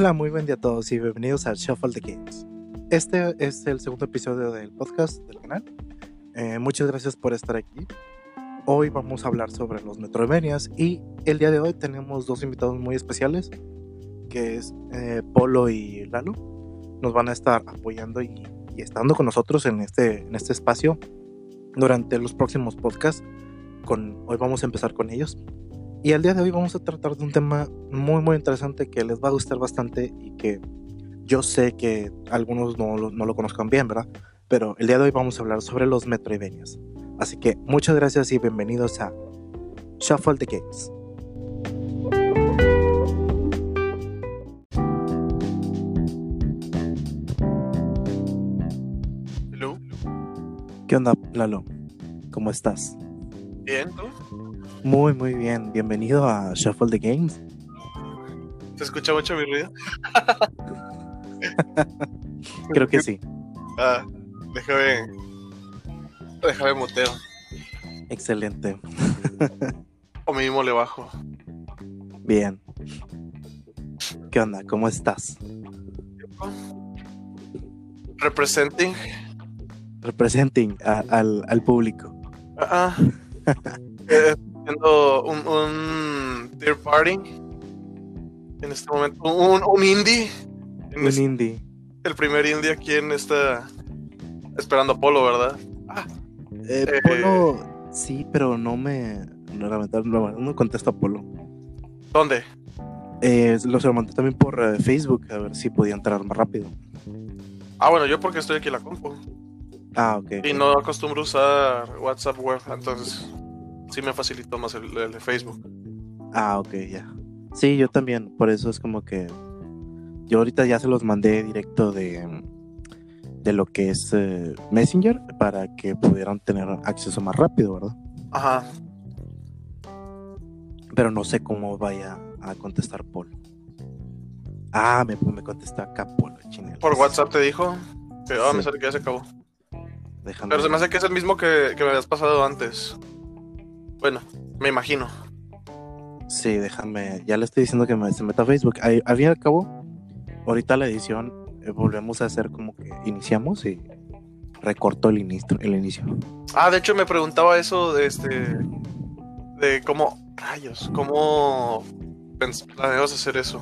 Hola, muy buen día a todos y bienvenidos a Shuffle the Games. Este es el segundo episodio del podcast del canal. Eh, muchas gracias por estar aquí. Hoy vamos a hablar sobre los Metroidvanias y el día de hoy tenemos dos invitados muy especiales, que es eh, Polo y Lalo. Nos van a estar apoyando y, y estando con nosotros en este, en este espacio durante los próximos podcasts. Con, hoy vamos a empezar con ellos. Y el día de hoy vamos a tratar de un tema muy muy interesante que les va a gustar bastante y que yo sé que algunos no, lo- no lo conozcan bien, ¿verdad? Pero el día de hoy vamos a hablar sobre los Metroidvanias. Así que muchas gracias y bienvenidos a Shuffle the Games. Hello. ¿Qué onda, Lalo? ¿Cómo estás? Bien, ¿tú? Muy muy bien. Bienvenido a Shuffle the Games. ¿Se escucha mucho mi ruido? Creo que sí. Ah, déjame. Déjame muteo. Excelente. O mínimo le bajo. Bien. ¿Qué onda? ¿Cómo estás? Representing. Representing a- al, al público. Ah. Eh, Siendo un, un third party. En este momento. Un, un indie. En Un este- indie. el primer indie aquí en esta. Esperando a Polo, ¿verdad? Ah, Eh, Eh, Polo, sí, pero no me. No, lamentablemente, no, no contesto a Polo. ¿dónde? Eh, lo se lo mandé también por eh, Facebook, a ver si podía entrar más rápido. Ah, bueno, yo porque estoy aquí en la compu. Ah, ok. Y no acostumbro usar WhatsApp web, entonces sí me facilitó más el, el de Facebook. Ah, ok, ya. Sí, yo también. Por eso es como que. Yo ahorita ya se los mandé directo de. De lo que es eh, Messenger para que pudieran tener acceso más rápido, ¿verdad? Ajá. Pero no sé cómo vaya a contestar Polo. Ah, me, me contestó acá Polo, chinel. Por WhatsApp te dijo que ah, me sale que ya se acabó. Déjame. Pero se me hace que es el mismo que, que me habías pasado antes. Bueno, me imagino. Sí, déjame. Ya le estoy diciendo que me, se meta a Facebook. Ahí- Al fin y al cabo, ahorita la edición eh, volvemos a hacer como que iniciamos y recortó el inicio. El inicio. Ah, de hecho me preguntaba eso de este. De cómo. Rayos, cómo. planeabas hacer eso.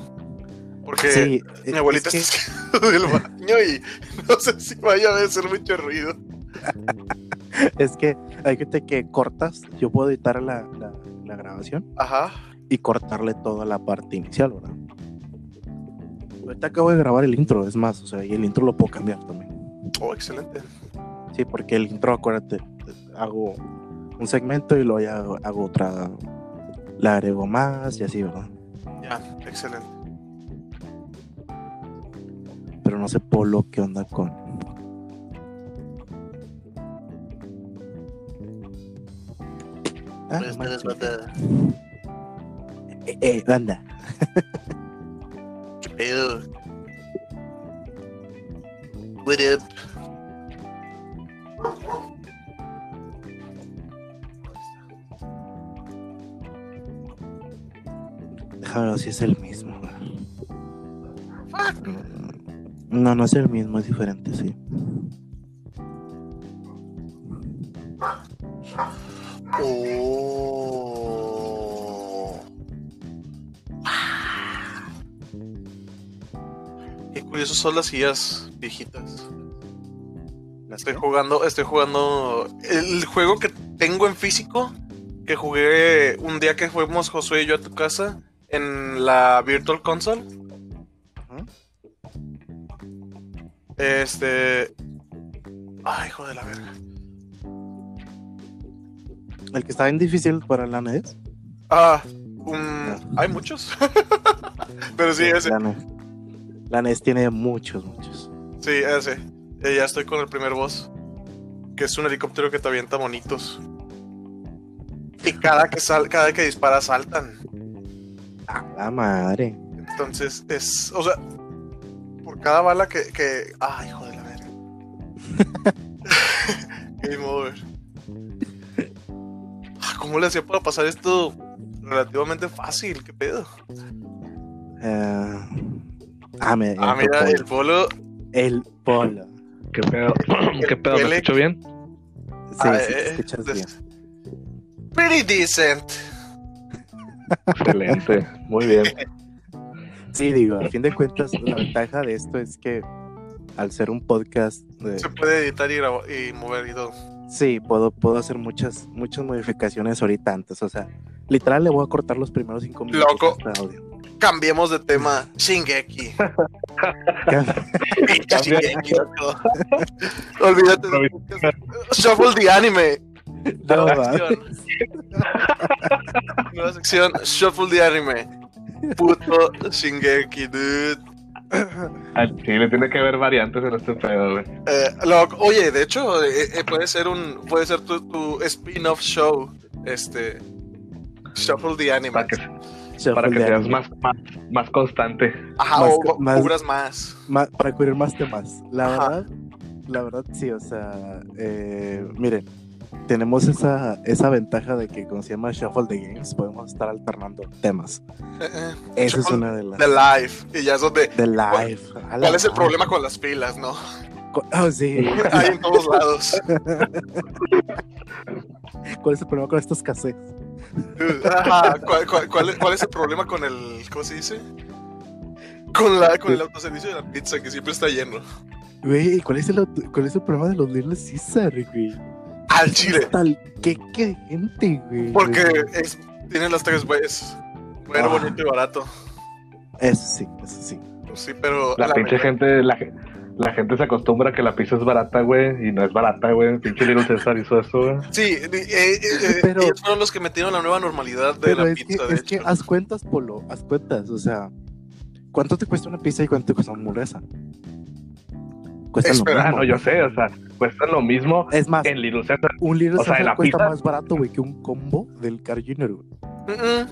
Porque Sí, mi abuelita es está del baño y no sé si vaya a hacer mucho ruido. es que hay gente que cortas. Yo puedo editar la, la- la grabación Ajá. y cortarle toda la parte inicial, ¿verdad? Ahorita acabo de grabar el intro, es más, o sea, y el intro lo puedo cambiar también. Oh, excelente. Sí, porque el intro, acuérdate, hago un segmento y luego ya hago, hago otra, le agrego más y así, ¿verdad? Ya, excelente. Pero no sé Polo qué onda con. Ah, manches. banda. eh, eh, banda. ¿Qué pedo? What up? Déjame ver si es el mismo. güey. No, no es el mismo, es diferente, sí. Oh. Qué curioso son las sillas viejitas. Estoy jugando, estoy jugando el juego que tengo en físico, que jugué un día que fuimos Josué y yo a tu casa en la Virtual Console. Este. Ay, hijo de la verga. El que está bien difícil para la NES. Ah, un- hay muchos. Pero sí, ese. La NES. La NES tiene muchos, muchos. Sí, ese. Eh, ya estoy con el primer boss. Que es un helicóptero que te avienta monitos. Y cada que sal, cada que dispara saltan. A la madre. Entonces es. O sea. Por cada bala que. que ay, hijo de la verga. Game over. ¿Cómo le hacía para pasar esto relativamente fácil? ¿Qué pedo? Eh, Ah, me, Ah, mira, polo. el polo. El polo. ¿Qué pedo? ¿Qué pedo? ¿Me escucho bien? Sí, ah, sí, te eh, escuchas bien. Pretty decent. Excelente. Muy bien. Sí, digo, a fin de cuentas, la ventaja de esto es que al ser un podcast, de- Se puede editar y, y mover y todo. Sí, puedo, puedo hacer muchas, muchas modificaciones ahorita antes. O sea, literal le voy a cortar los primeros cinco minutos Loco. este audio. Cambiemos de tema. Shingeki. Pinche Shingeki, loco. Olvídate de Shuffle the anime. No, Nueva va. sección. Nueva sección. Shuffle the anime. Puto Shingeki, dude. Al chile tiene que haber variantes en este pedo, güey. Eh, oye, de hecho, eh, eh, puede ser un, puede ser tu, tu spin-off show, este, Shuffle the Anime. Para que, para que seas más, más, más constante. Ajá, más- o más- cubras más. Para cubrir más temas. La Ajá. verdad, la verdad sí, o sea, eh, miren, tenemos esa, esa ventaja de que como se llama Shuffle the Games, podemos estar alternando temas. Eh, eh, Esa es una de las... The Live. Y ya es donde. de live. ¿Cuál es el problema con las pilas, no? Oh, sí. Hay en todos lados. ¿Cuál es el problema con estos cassettes? Ajá, ¿cuál, cuál, cuál es- cuál es el problema con el. ¿Cómo se dice? Con, la, con el autoservicio de la pizza, que siempre está lleno. Güey, ¿cuál es el, cuál es el problema de los Little Caesar, güey? Al chile. Tal, qué, qué gente, güey. Porque es, tiene las tres güeyes. Bueno, Ah. bonito y barato. Eso sí, eso sí. Sí, pero. La la pinche gente, la, ge- la gente se acostumbra a que la pizza es barata, güey, y no es barata, güey. Pinche Little César hizo eso, güey. Sí, eh, eh, eh, Pero- ellos fueron los que metieron la nueva normalidad de Pero la es que, pizza, de es que haz cuentas, Polo, haz cuentas. O sea, ¿cuánto te cuesta una pizza y cuánto te cuesta una hamburguesa? Cuesta lo Espera, Ah, mismo. no, yo sé, o sea, cuesta lo mismo Es más, en Little César. un Little o sea, Caesar la cuesta pizza- más barato, güey, que un combo del Car Junior, güey.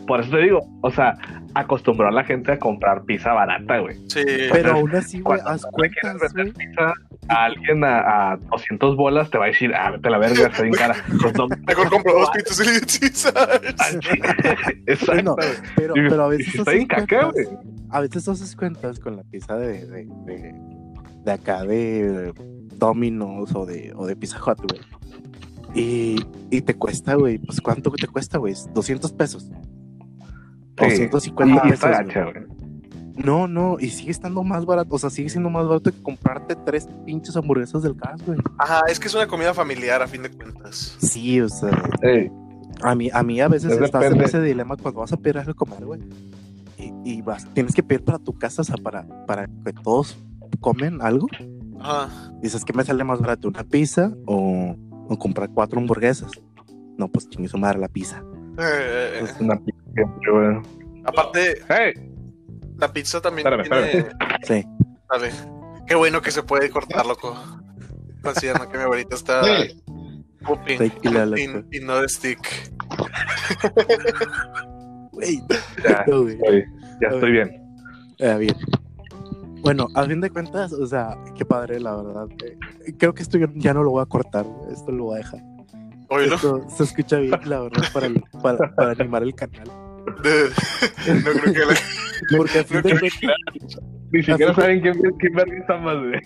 Por eso te digo, o sea, acostumbró a la gente a comprar pizza barata, güey. Sí. Pero aún así, güey, Cuando haz cuentas, vender güey. pizza a alguien a, a 200 bolas, te va a decir, ah, vete a la verga, está bien cara. Pues no, Mejor compro dos pizzas y Caesars. Exacto. Bueno, güey. pero, pero a veces está bien caca, güey. A veces haces cuentas con la pizza de, de, de, de acá de Domino's o de, o de Pizza Hut, güey. Y, y te cuesta, güey, pues ¿cuánto te cuesta, güey? 200 pesos. Sí. 250 Y pesos. güey. No, no, y sigue estando más barato, o sea, sigue siendo más barato que comprarte tres pinches hamburguesas del gas, güey. Ajá, es que es una comida familiar a fin de cuentas. Sí, o sea, a mí, a mí a veces Es estás en ese dilema cuando vas a pedir algo comer, güey. Y, y vas, tienes que pedir para tu casa, o sea, para, para que todos comen algo. Ajá. Dices que me sale más barato una pizza o, o comprar cuatro hamburguesas. No, pues chingue su madre la pizza. Eh, es una pizza siempre, güey. aparte, Hey, la pizza también Espérame, tiene. Sí. Dale. Qué bueno que se puede cortar, loco. Considerando que mi abuelita está pooping y, y no de stick. Güey, ya, ya estoy bien. Ah, bien. Bueno, a fin de cuentas, o sea, qué padre, la verdad. Eh, creo que esto ya no lo voy a cortar, esto lo voy a dejar. Oílo. Esto se escucha bien, la verdad, para, el- para, para animar el canal. no creo que la- Porque a fin de cuentas, Ni siquiera Así- saben quién, quién verga está más, güey.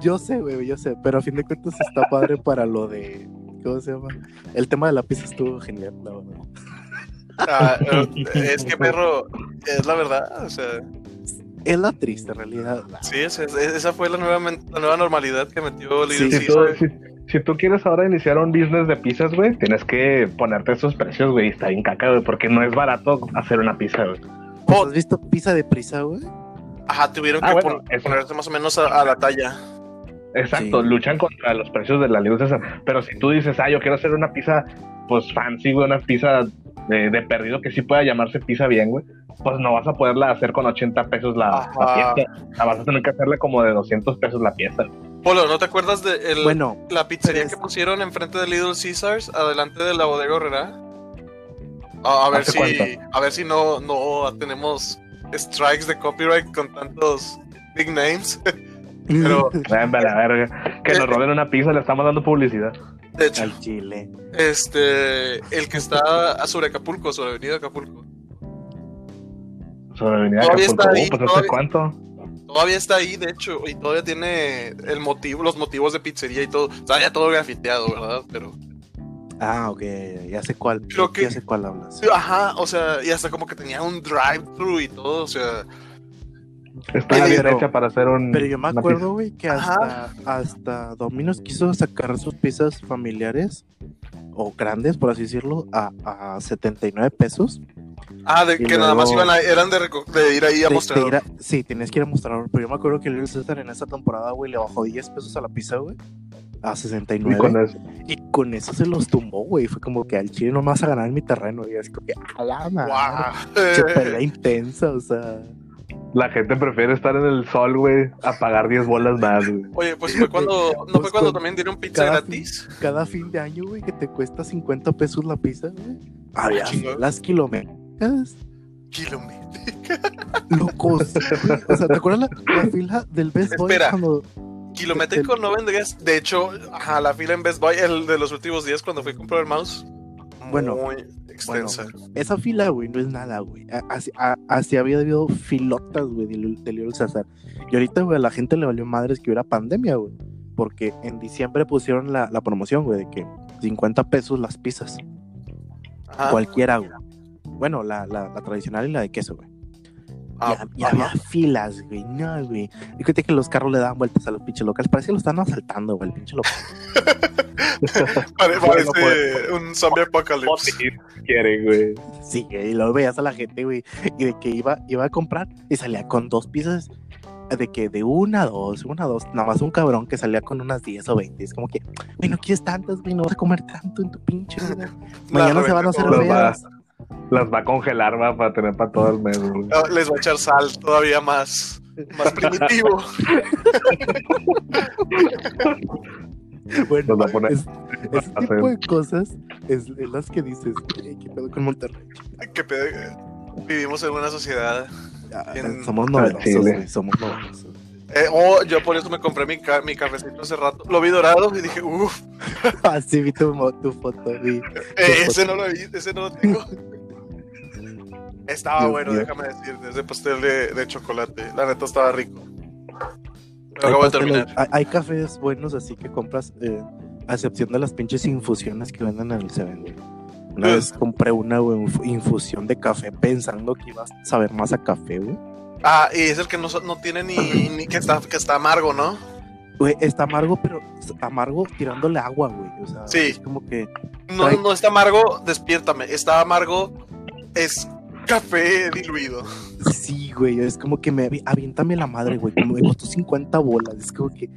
yo sé, güey, yo sé, pero a fin de cuentas está padre para lo de. ¿Cómo se llama? El tema de la pizza estuvo genial, la verdad. Ah, eh, es que perro, es la verdad, o sea, Es la triste realidad. sí, es- es- esa fue la nueva, la nueva normalidad que metió Sí, Little Si tú, Caesar. si, si tú quieres ahora iniciar un business de pizzas, güey, tienes que ponerte esos precios, güey. Está bien caca, güey, porque no es barato hacer una pizza, güey. Oh. ¿Has visto pizza de prisa, güey? Ajá, tuvieron Ah, que bueno, pon- eso. ponerse más o menos a, a la talla. Exacto, Sí. luchan contra los precios de la luz esa. Pero si tú dices, ah, yo quiero hacer una pizza, pues fancy, güey, una pizza de, de perdido que sí pueda llamarse pizza bien, güey, pues no vas a poderla hacer con 80 pesos la, la pieza. La vas a tener que hacerla como de 200 pesos la pieza. Polo, ¿no te acuerdas de el- Bueno, la pizzería es- que pusieron enfrente de Little Caesars, adelante de la bodega Herrera? A, a ver ¿Hace si, cuánto? a ver si no, no tenemos strikes de copyright con tantos big names. Pero, la verga. Que nos roben una pizza, le estamos dando publicidad. De hecho, al chile. este, el que está sobre Acapulco, sobre Avenida Acapulco. Sobre Avenida Todavía Acapulco. está ahí, Uh, pues todavía- cuánto? todavía está ahí, de hecho, y todavía tiene el motivo, los motivos de pizzería y todo. O sea, ya todo grafiteado, ¿verdad? Pero. Ah, ok, ya sé cuál. Creo que- Ya sé cuál hablas. Ajá, o sea, y hasta como que tenía un drive-thru y todo, o sea. Está Pero- bien hecha para hacer un. Pero yo me acuerdo, güey, que Ajá. hasta, hasta Domino's quiso sacar sus pizzas familiares o grandes, por así decirlo, a, a 79 pesos. Ah, de que nada más iban a, eran de, de ir ahí a De- ir a- sí, tenías que ir a mostrar. Pero yo me acuerdo que Little Caesar en esa temporada, güey, le bajó 10 pesos a la pizza, güey. A pizza. 69. Y con eso. Y con eso se los tumbó, güey. Fue como que al chile no me vas a ganar en mi terreno. Y es como que, a la madre. Che, pelea intensa, o sea. La gente prefiere estar en el sol, güey, a pagar 10 bolas más, güey. Oye, pues fue cuando, ¿no Pues fue cuando con también dieron pizza cada gratis? Cada fin de año, güey, que te cuesta 50 pesos la pizza, güey. Había chingón. las kilométricas. Kilométrica. Locos. O sea, ¿te acuerdas la, la fila del Best Boy Espera. cuando. Kilométrico no vendrías. De hecho, ajá, la fila en Best Buy, el de los últimos días cuando fui a comprar el mouse. Bueno, Muy extensa. Esa fila, güey, no es nada, güey. Así, a- así había habido filotas, güey, de, Lil- de Caesar. Y ahorita, güey, a la gente le valió madres que hubiera pandemia, güey. Porque en diciembre pusieron la, la promoción, güey, de que 50 pesos las pizzas. Ajá. Cualquiera, güey. Bueno, la, la, la tradicional y la de queso, güey. Ah, y, había filas, güey. No, güey. Y fíjate que los carros le daban vueltas a los pinches locales. Parece que lo están asaltando, güey, el pinche local. Pare- Bueno, parece pues- un zombie apocalypse. quieren, güey. Sí, güey, y luego veías a la gente, güey, y de que iba, iba a comprar y salía con dos piezas de que de una a dos, una a dos, nada más un cabrón que salía con unas 10 o 20. Es como que, güey, no quieres tantas, güey, no vas a comer tanto en tu pinche. Mañana se van a hacer. Las va a congelar, va, para tener para todo el mes, güey. Ah, Les va a echar sal todavía más, más primitivo. Bueno, es- ese tipo de cosas es, es las que dices, güey, ¿qué pedo con Monterrey? Que pedo, vivimos en una sociedad. Ah, En- somos novedosos, güey, somos novedosos. Eh, oh, yo por eso me compré mi, ca- mi cafecito hace rato. Lo vi dorado y dije, uff, Así vi tu, tu foto, vi. ese no lo vi, ese no lo tengo. Estaba Dios bueno, mío. déjame decirte, ese pastel de, de chocolate. La neta estaba rico. Lo acabo de terminar. hay- hay cafés buenos así que compras, eh, a excepción de las pinches infusiones que venden en el Seven. Una Mm. vez compré una infusión de café pensando que iba a saber más a café, güey. Ah, y es el que no, no tiene ni, ni que está que está amargo, ¿no? Güey, está amargo, pero amargo tirándole agua, güey. O sea, Sí. es como que No, no está amargo, despiértame. Está amargo, es café diluido. sí, güey. Es como que me avi- aviéntame la madre, güey. Como me costó 50 bolas. Es como que,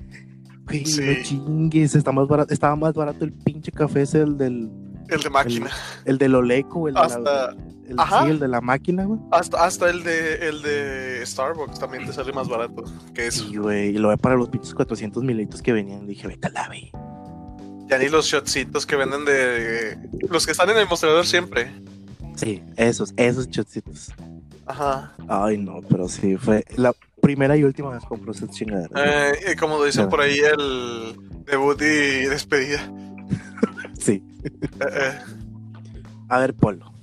güey, Sí. no chingues. Está más barato, estaba más barato el pinche café ese, el del, El de máquina. el del Oleco, el de la, Hasta, el, sí, el de la máquina, güey. hasta, hasta el de el de Starbucks también te sale más barato que eso. Sí, güey, y lo ve para los pinches 400 mililitros que venían. Dije, vete a la ve. Ya ni los shotcitos que venden de. Los que están en el mostrador siempre. Sí, esos, esos chocitos. Ajá. Ay, no, pero sí, fue la primera y última vez que compré esas chingaderas. Eh, y como dicen No. por ahí, el debut y despedida. Sí. Eh, eh. A ver, Polo.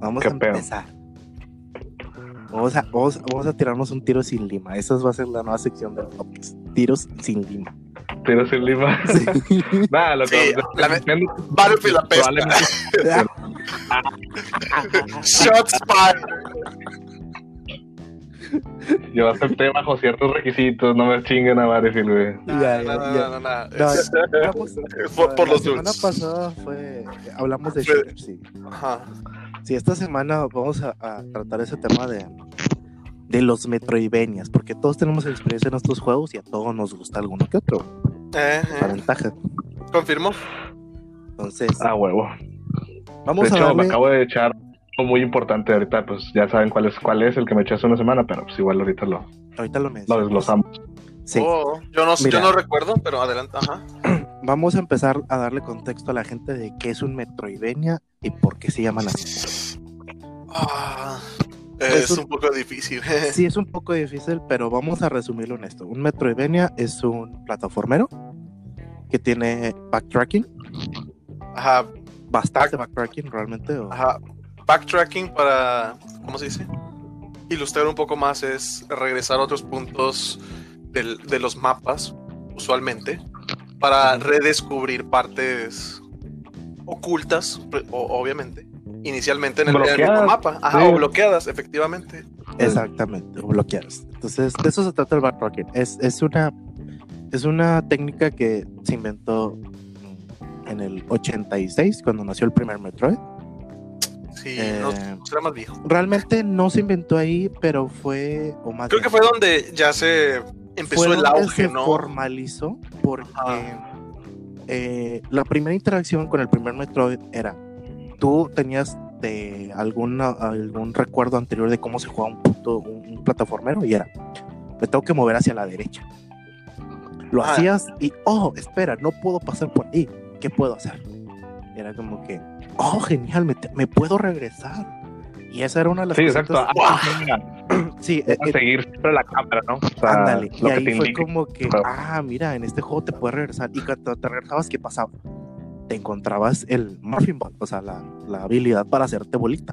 Vamos ¿Qué a empezar. Vamos a, vamos, vamos a tirarnos un tiro sin lima. Esa va a ser la nueva sección podcast. Tiros sin lima. Tiro sin lima. Sí. Nada, lo que Sí, la pesca. Shots fired. Yo acepté bajo ciertos requisitos, no me chinguen a güey. No, Ya, no, ya, no, ya. no, Por- por la los semana dudes. pasada fue. Hablamos de shooters, sí. Ajá. Sí, esta semana vamos a, a tratar ese tema de, de los Metroidvanias, porque todos tenemos experiencia en estos juegos y a todos nos gusta alguno que otro. Eh, La ventaja. Confirmo. Entonces, Ah, huevo. Vamos de a hecho, me acabo de echar algo muy importante ahorita, pues ya saben cuál es, cuál es el que me eché hace una semana, pero pues igual ahorita lo, Ahorita lo lo desglosamos. Sí, Oh, yo, no, Mira. yo no recuerdo, pero adelante. Ajá. vamos a empezar a darle contexto a la gente de qué es un Metroidvania y por qué se llaman así. Ah, Es es un- un poco difícil. Sí, es un poco difícil, pero vamos a resumirlo en esto. Un Metroidvania es un plataformero que tiene backtracking, Ajá, bastante backtracking realmente. o- ajá. Backtracking para. ¿Cómo se dice? ilustrar un poco más es regresar a otros puntos del- de los mapas, usualmente, para redescubrir partes ocultas, obviamente, inicialmente en el, en el mismo Bloqueadas, mapa, Ajá, sí. o bloqueadas, efectivamente. Exactamente, o bloqueadas. Entonces, de eso se trata el backtracking. Es, es, una, es una técnica que se inventó en el 86, cuando nació el primer Metroid. Sí, Eh, no, será más viejo. Realmente no se inventó ahí, pero fue, o más Creo bien, que fue donde ya se empezó fue el donde auge, se ¿no? formalizó porque eh, la primera interacción con el primer Metroid era tú tenías de alguna, algún recuerdo anterior de cómo se jugaba un, puto, un, un plataformero y era me tengo que mover hacia la derecha lo Ah. hacías y oh espera no puedo pasar por ahí ¿qué puedo hacer? Y era como que oh genial me, te- me puedo regresar y esa era una de las Sí, cositas- exacto. Ah, sí eh, a eh, seguir siempre la cámara, ¿no? O sea, Ándale, y ahí te fue indique. como que, Claro. ah, mira, en este juego te puedes regresar. Y cuando te regresabas, ¿qué pasaba? Te encontrabas el Muffin Ball, o sea, la, la habilidad para hacerte bolita.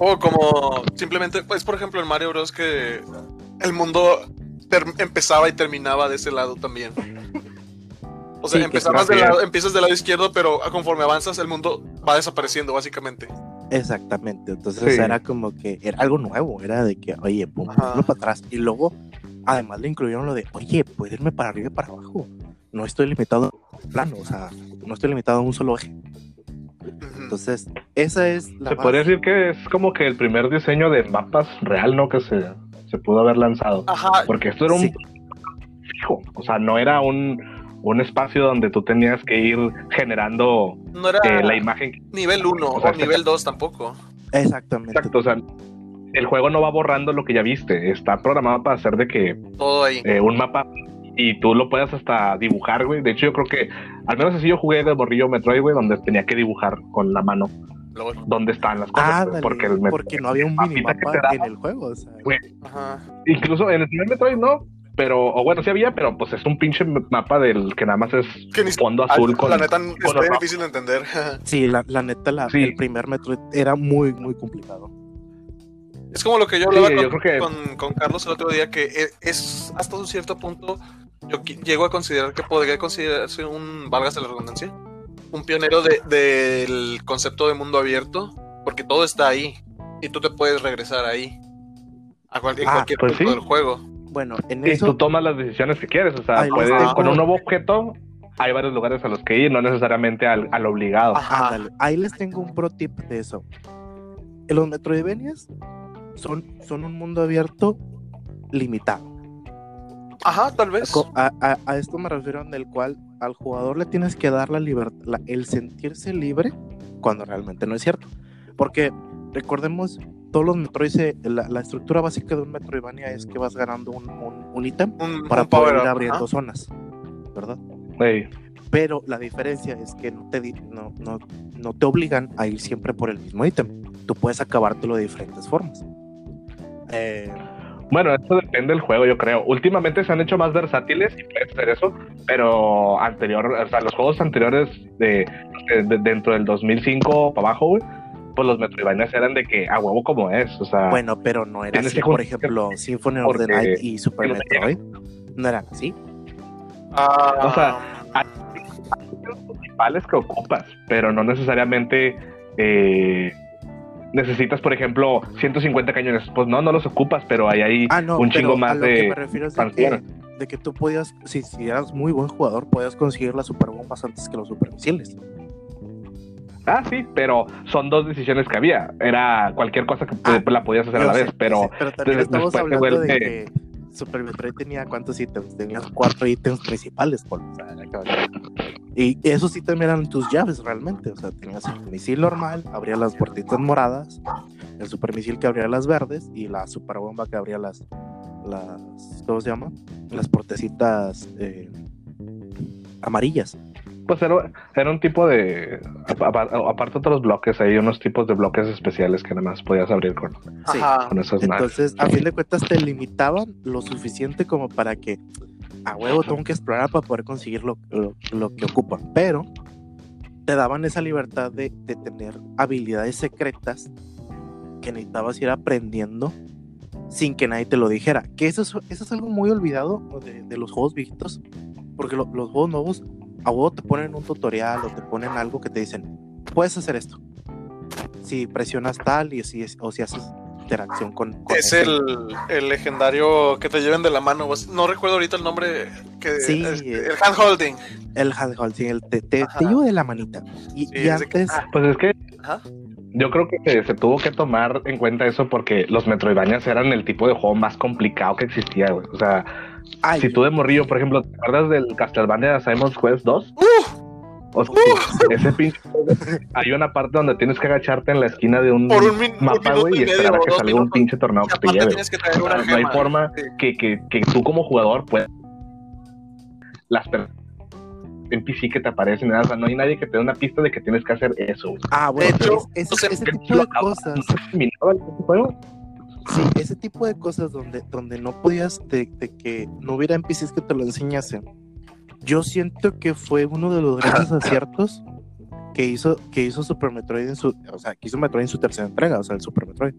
O como simplemente, pues por ejemplo en Mario Bros. que el mundo empezaba y terminaba de ese lado también. O sea, Sí, empezabas es. lado, empiezas del lado izquierdo, pero conforme avanzas el mundo va desapareciendo básicamente. Exactamente, entonces Sí. era como que era algo nuevo, era de que, oye, pum, hazlo para atrás. Y luego, además le incluyeron lo de, oye, puedes irme para arriba y para abajo. No estoy limitado a un plano, o sea, no estoy limitado a un solo eje. Entonces, esa es la Se base. podría decir que es como que el primer diseño de mapas real, ¿no? Que se, se pudo haber lanzado. Ajá, Porque esto era un Sí. fijo. O sea, no era un, un espacio donde tú tenías que ir generando no era eh, la imagen. nivel 1 O nivel 2 tampoco. Exactamente. Exacto. O sea, el juego no va borrando lo que ya viste. Está programado para hacer de que Todo ahí. eh, un mapa y tú lo puedas hasta dibujar, güey. De hecho, yo creo que, al menos así yo jugué de borrillo Metroid, güey, donde tenía que dibujar con la mano Luego- dónde están las cosas. porque el Met- porque no había un minimapa que te daba. en el juego. O sea, Ajá. Incluso en el primer Metroid no, pero, o bueno, sí había, pero pues es un pinche mapa del que nada más es Que ni fondo azul Ah, con. la neta es con muy los- difícil de entender. Sí, la, la neta, la, Sí. el primer Metroid era muy, muy complicado. Es como lo que yo Sí, hablaba yo con, creo que- con- con Carlos el otro día, que e- es hasta un cierto punto, yo llego a considerar que podría considerarse un, válgase la redundancia, un pionero de- del concepto de mundo abierto, porque todo está ahí y tú te puedes regresar ahí a cual- en Ah, cualquier pues punto sí. del juego. Bueno, en Y eso, tú tomas las decisiones que quieres, o sea, les puedes, dejo- con un nuevo objeto hay varios lugares a los que ir, no necesariamente al, al obligado. Ajá. ándale, ahí les tengo un pro tip de eso. Los Metroidvanias son, son un mundo abierto limitado. Ajá, tal vez. A, a- a esto me refiero en el cual al jugador le tienes que dar la libertad, el sentirse libre cuando realmente no es cierto. Porque recordemos, todos los Metroid, se- la, la estructura básica de un Metroidvania es que vas ganando un, un- un ítem Un, para un poder power ir abriendo zonas, ¿verdad? Pero la diferencia es que no te, di- no, no, no te obligan a ir siempre por el mismo ítem. Tú puedes acabártelo de diferentes formas. Eh, Bueno, eso depende del juego, yo creo. Últimamente se han hecho más versátiles y puedes hacer eso, pero anterior, o sea, los juegos anteriores de, de- de- dentro del 2005 para abajo, güey, pues los Metroidvanias eran de que a huevo como es, o sea, bueno, pero no era así. que Por ejemplo, Symphony of the Night y Super Metroid no eran así. Ah, O sea, hay los principales que ocupas, pero no necesariamente eh, necesitas, por ejemplo, 150 cañones. Pues no, no los ocupas, pero hay ahí Ah, no, un chingo a más que de me refiero es de que, expansión. de que tú podías, si, si eras muy buen jugador, podías conseguir las superbombas antes que los supermisiles. Ah, sí, pero son dos decisiones que había. Era cualquier cosa que Ah, la podías hacer a la sé, vez, pero sí, pero también estamos hablando de que Super Metroid tenía cuántos ítems, tenías cuatro ítems principales, por o sea, era cabrón. y esos ítems eran tus llaves realmente, o sea, tenías el misil normal, abría las puertitas moradas, el super misil que abría las verdes y la super bomba que abría las, las, ¿cómo se llama? Las puertecitas eh, amarillas. Pues era, era un tipo de. Aparte de otros bloques, hay unos tipos de bloques especiales que nada más podías abrir con, Sí. con esas naves. Entonces, a fin de cuentas, te limitaban lo suficiente como para que a huevo tengo que explorar para poder conseguir lo, lo- lo que ocupan. Pero te daban esa libertad de, de tener habilidades secretas que necesitabas ir aprendiendo sin que nadie te lo dijera. Que eso es, eso es algo muy olvidado de, de los juegos viejitos, porque lo- los juegos nuevos a huevo te ponen un tutorial o te ponen algo que te dicen, puedes hacer esto. Si presionas tal y si, o si haces interacción con... con Es ese- el, el legendario que te lleven de la mano. No recuerdo ahorita el nombre. Que, Sí, es- eh. el handholding. El handhold, sí, el te, te, te llevo de la manita. Y, Sí, y es de que- antes... ah, Pues es que Ajá. Yo creo que se, tuvo que tomar en cuenta eso porque los Metroidvanias eran el tipo de juego más complicado que existía, güey. O sea, ay, si tú de morrillo, por ejemplo, ¿te acuerdas del Castlevania Simon's Quest 2? O sea, ese pinche hay una parte donde tienes que agacharte en la esquina de un, Por mapa, güey, y y esperar a que salga un pinche tornado que te lleve. que traer una no hay forma Sí. que, que, que tú como jugador puedas las per- NPC que te aparecen, o sea, no hay nadie que te dé una pista de que tienes que hacer eso. güey. Ah, bueno, De hecho, es- ese, tipo lo de cosas, sí, ese tipo de cosas donde, donde no podías, de, de que no hubiera NPCs que te lo enseñasen. Yo siento que fue uno de los grandes aciertos que hizo, que hizo Super Metroid en su, o sea, que hizo Metroid en su tercera entrega, o sea, el Super Metroid.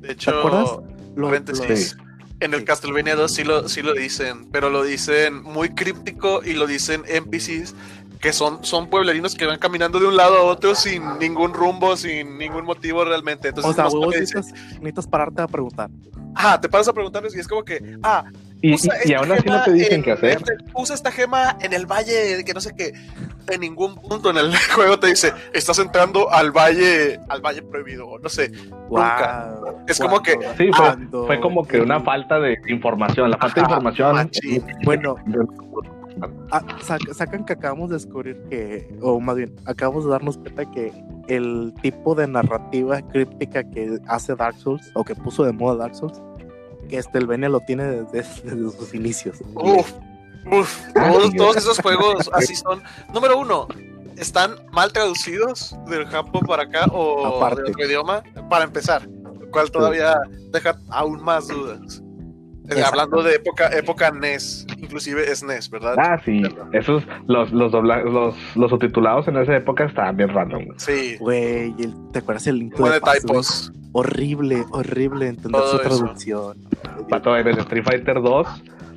De hecho, acuerdas? Lo- paréntesis, en el sí. Castlevania 2 sí lo, sí lo dicen, pero lo dicen muy críptico y lo dicen NPCs que son, son pueblerinos que van caminando de un lado a otro sin ningún rumbo, sin ningún motivo realmente. Entonces, o sea, necesitas, necesitas pararte a preguntar. ah, te paras a preguntarles y es como que, ah, Y, y, usa y esta aún así no te dicen en- qué hacer. usa esta gema en el valle, que no sé qué. En ningún punto en el juego te dice, estás entrando al valle, al valle prohibido, o no sé. Nunca. Es como que, Sí, fue, como que una falta de información. La falta de información. Bueno, ah, sac- sacan que acabamos de descubrir que, o más bien, acabamos de darnos cuenta que el tipo de narrativa críptica que hace Dark Souls, o que puso de moda Dark Souls, que este el Bene lo tiene desde, desde sus inicios. Uf, uf, Ah, todos, esos juegos así son. Número uno, están mal traducidos del Japón para acá o Aparte. de otro idioma, para empezar, lo cual todavía deja aún más dudas. Eh, Exacto. hablando de época, época NES, inclusive es NES, ¿verdad? Ah, sí. Esos, los, los, dobla- los, los subtitulados en esa época estaban bien random. güey. Sí, Güey, el- ¿te acuerdas el link de typos. Horrible, horrible entender Todo su traducción. Pato, en el Street Fighter 2,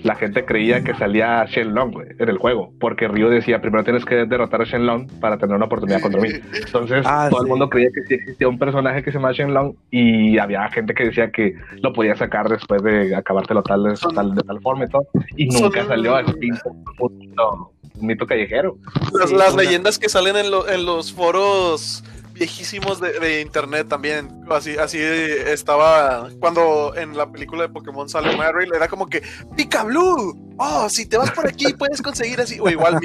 la gente creía que salía Shenlong, güey, en el juego. Porque Ryu decía, primero tienes que derrotar a Shenlong para tener una oportunidad contra mí. Entonces, Ah, todo el mundo creía que sí existía un personaje que se llama Shenlong y había gente que decía que lo podía sacar después de acabártelo tal, tal, de tal forma y todo. Y son- nunca salió al fin un mito, un mito callejero. Las, Sí, las una- leyendas que salen en, lo- en los foros viejísimos de, de internet también. Así, así estaba cuando en la película de Pokémon sale Marill, era como que Pica Blue. Oh, si te vas por aquí puedes conseguir así. O igual.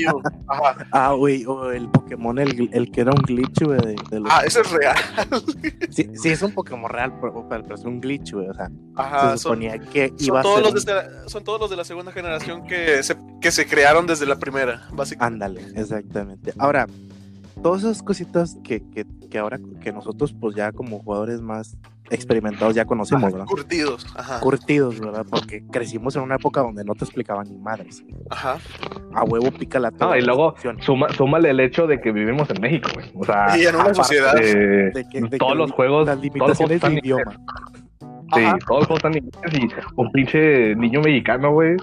Ajá. Ah, güey, o el Pokémon, el, el que era un glitch, güey, de, de los- Ah, ese es real. Sí, sí, es un Pokémon real, pero, pero es un glitch, güey, o sea, Ajá. se Son, suponía que son iba a todos ser... los de son todos los de la segunda generación que se, que se crearon desde la primera, básicamente. Ándale, exactamente. Ahora, todas esas cositas que, que, que ahora que nosotros, pues ya como jugadores más experimentados ya conocemos, ¿verdad? Curtidos. Ajá. Curtidos, ¿verdad? Porque crecimos en una época donde no te explicaban ni madres. Ajá. A huevo pica la No, y luego suma, súmale el hecho de que vivimos en México, güey. O sea, Y en una aparte sociedad. de que, de todos que los juegos, las todos los juegos limitaciones están de en inglés. idioma. Sí, Ajá. todos los juegos están en inglés y un pinche niño mexicano, güey,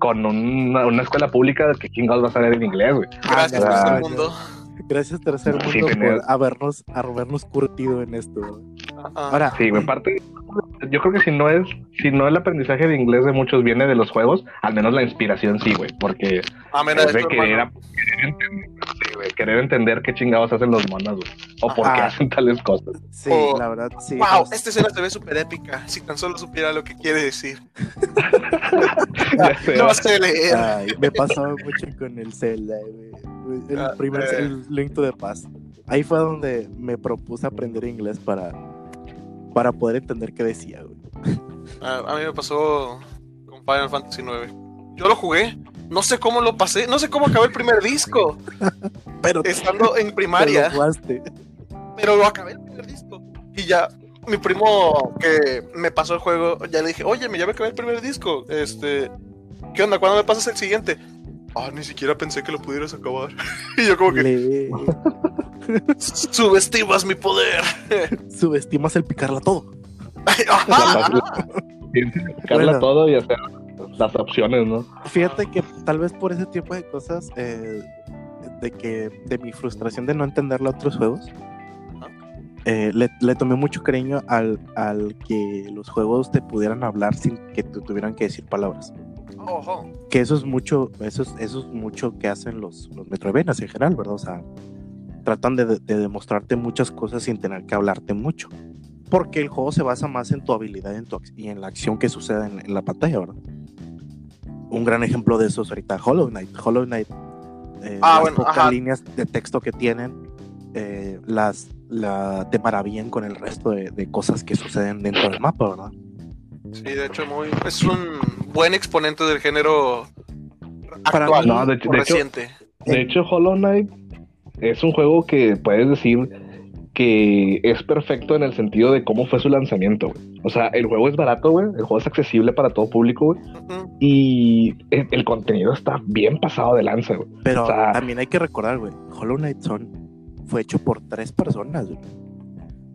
con una, una escuela pública que chingados va a saber en inglés, güey. Gracias, tercer ya. mundo. Gracias, tercer mundo, Sí, por habernos, habernos curtido en esto. Ahora, Sí, güey, parte, yo creo que si no es, si no el aprendizaje de inglés de muchos viene de los juegos, al menos la inspiración sí, güey, porque Amén a de esto, querer, güey, querer entender qué chingados hacen los monos, güey, o por qué hacen tales cosas. sí, Oh, la verdad, sí. Wow, esta escena se ve súper épica. Si tan solo supiera lo que quiere decir. Sé, No sé leer. Ay, me pasaba mucho con el Zelda, güey. El Ah, primer eh. el Link to the Past. Ahí fue donde me propuse aprender inglés para, para poder entender qué decía, güey. A, a mí me pasó con Final Fantasy IX. Yo lo jugué. No sé cómo lo pasé. No sé cómo acabé el primer disco. Pero Estando en pero primaria. Pero lo acabé el primer disco. Y ya. Mi primo que me pasó el juego, ya le dije, oye, me ya me acabé el primer disco. Este, ¿qué onda? ¿Cuándo me pasas el siguiente? Ah, ni siquiera pensé que lo pudieras acabar. y yo como que Le subestimas mi poder. subestimas el picarla todo. Ajá. Sacarla todo y hacer las opciones, ¿no? Fíjate que tal vez por ese tipo de cosas, eh, de que de mi frustración de no entenderle a otros juegos, eh, le, le, tomé mucho cariño al, al, que los juegos te pudieran hablar sin que te tuvieran que decir palabras. Ojo. Que eso es mucho, eso es, eso es mucho que hacen los, los Metroidvanias en general, ¿verdad? O sea, tratan de, de, demostrarte muchas cosas sin tener que hablarte mucho. Porque el juego se basa más en tu habilidad en tu, y en la acción que sucede en, en, la pantalla, ¿verdad? Un gran ejemplo de eso es ahorita Hollow Knight. Hollow Knight, eh, ah, las bueno, pocas ajá. líneas de texto que tienen, eh, las la, te maravillan con el resto de, de, cosas que suceden dentro del mapa, ¿verdad? Sí, de hecho, muy, es un buen exponente del género Para actual, mí- No, de de hecho- reciente. De hecho, Hollow Knight es un juego que puedes decir que es perfecto en el sentido de cómo fue su lanzamiento, güey. O sea, el juego es barato, güey. El juego es accesible para todo público, güey. Y el, el contenido está bien pasado de lanza, güey. Pero O sea- también hay que recordar, güey, Hollow Knight son, fue hecho por tres personas, güey.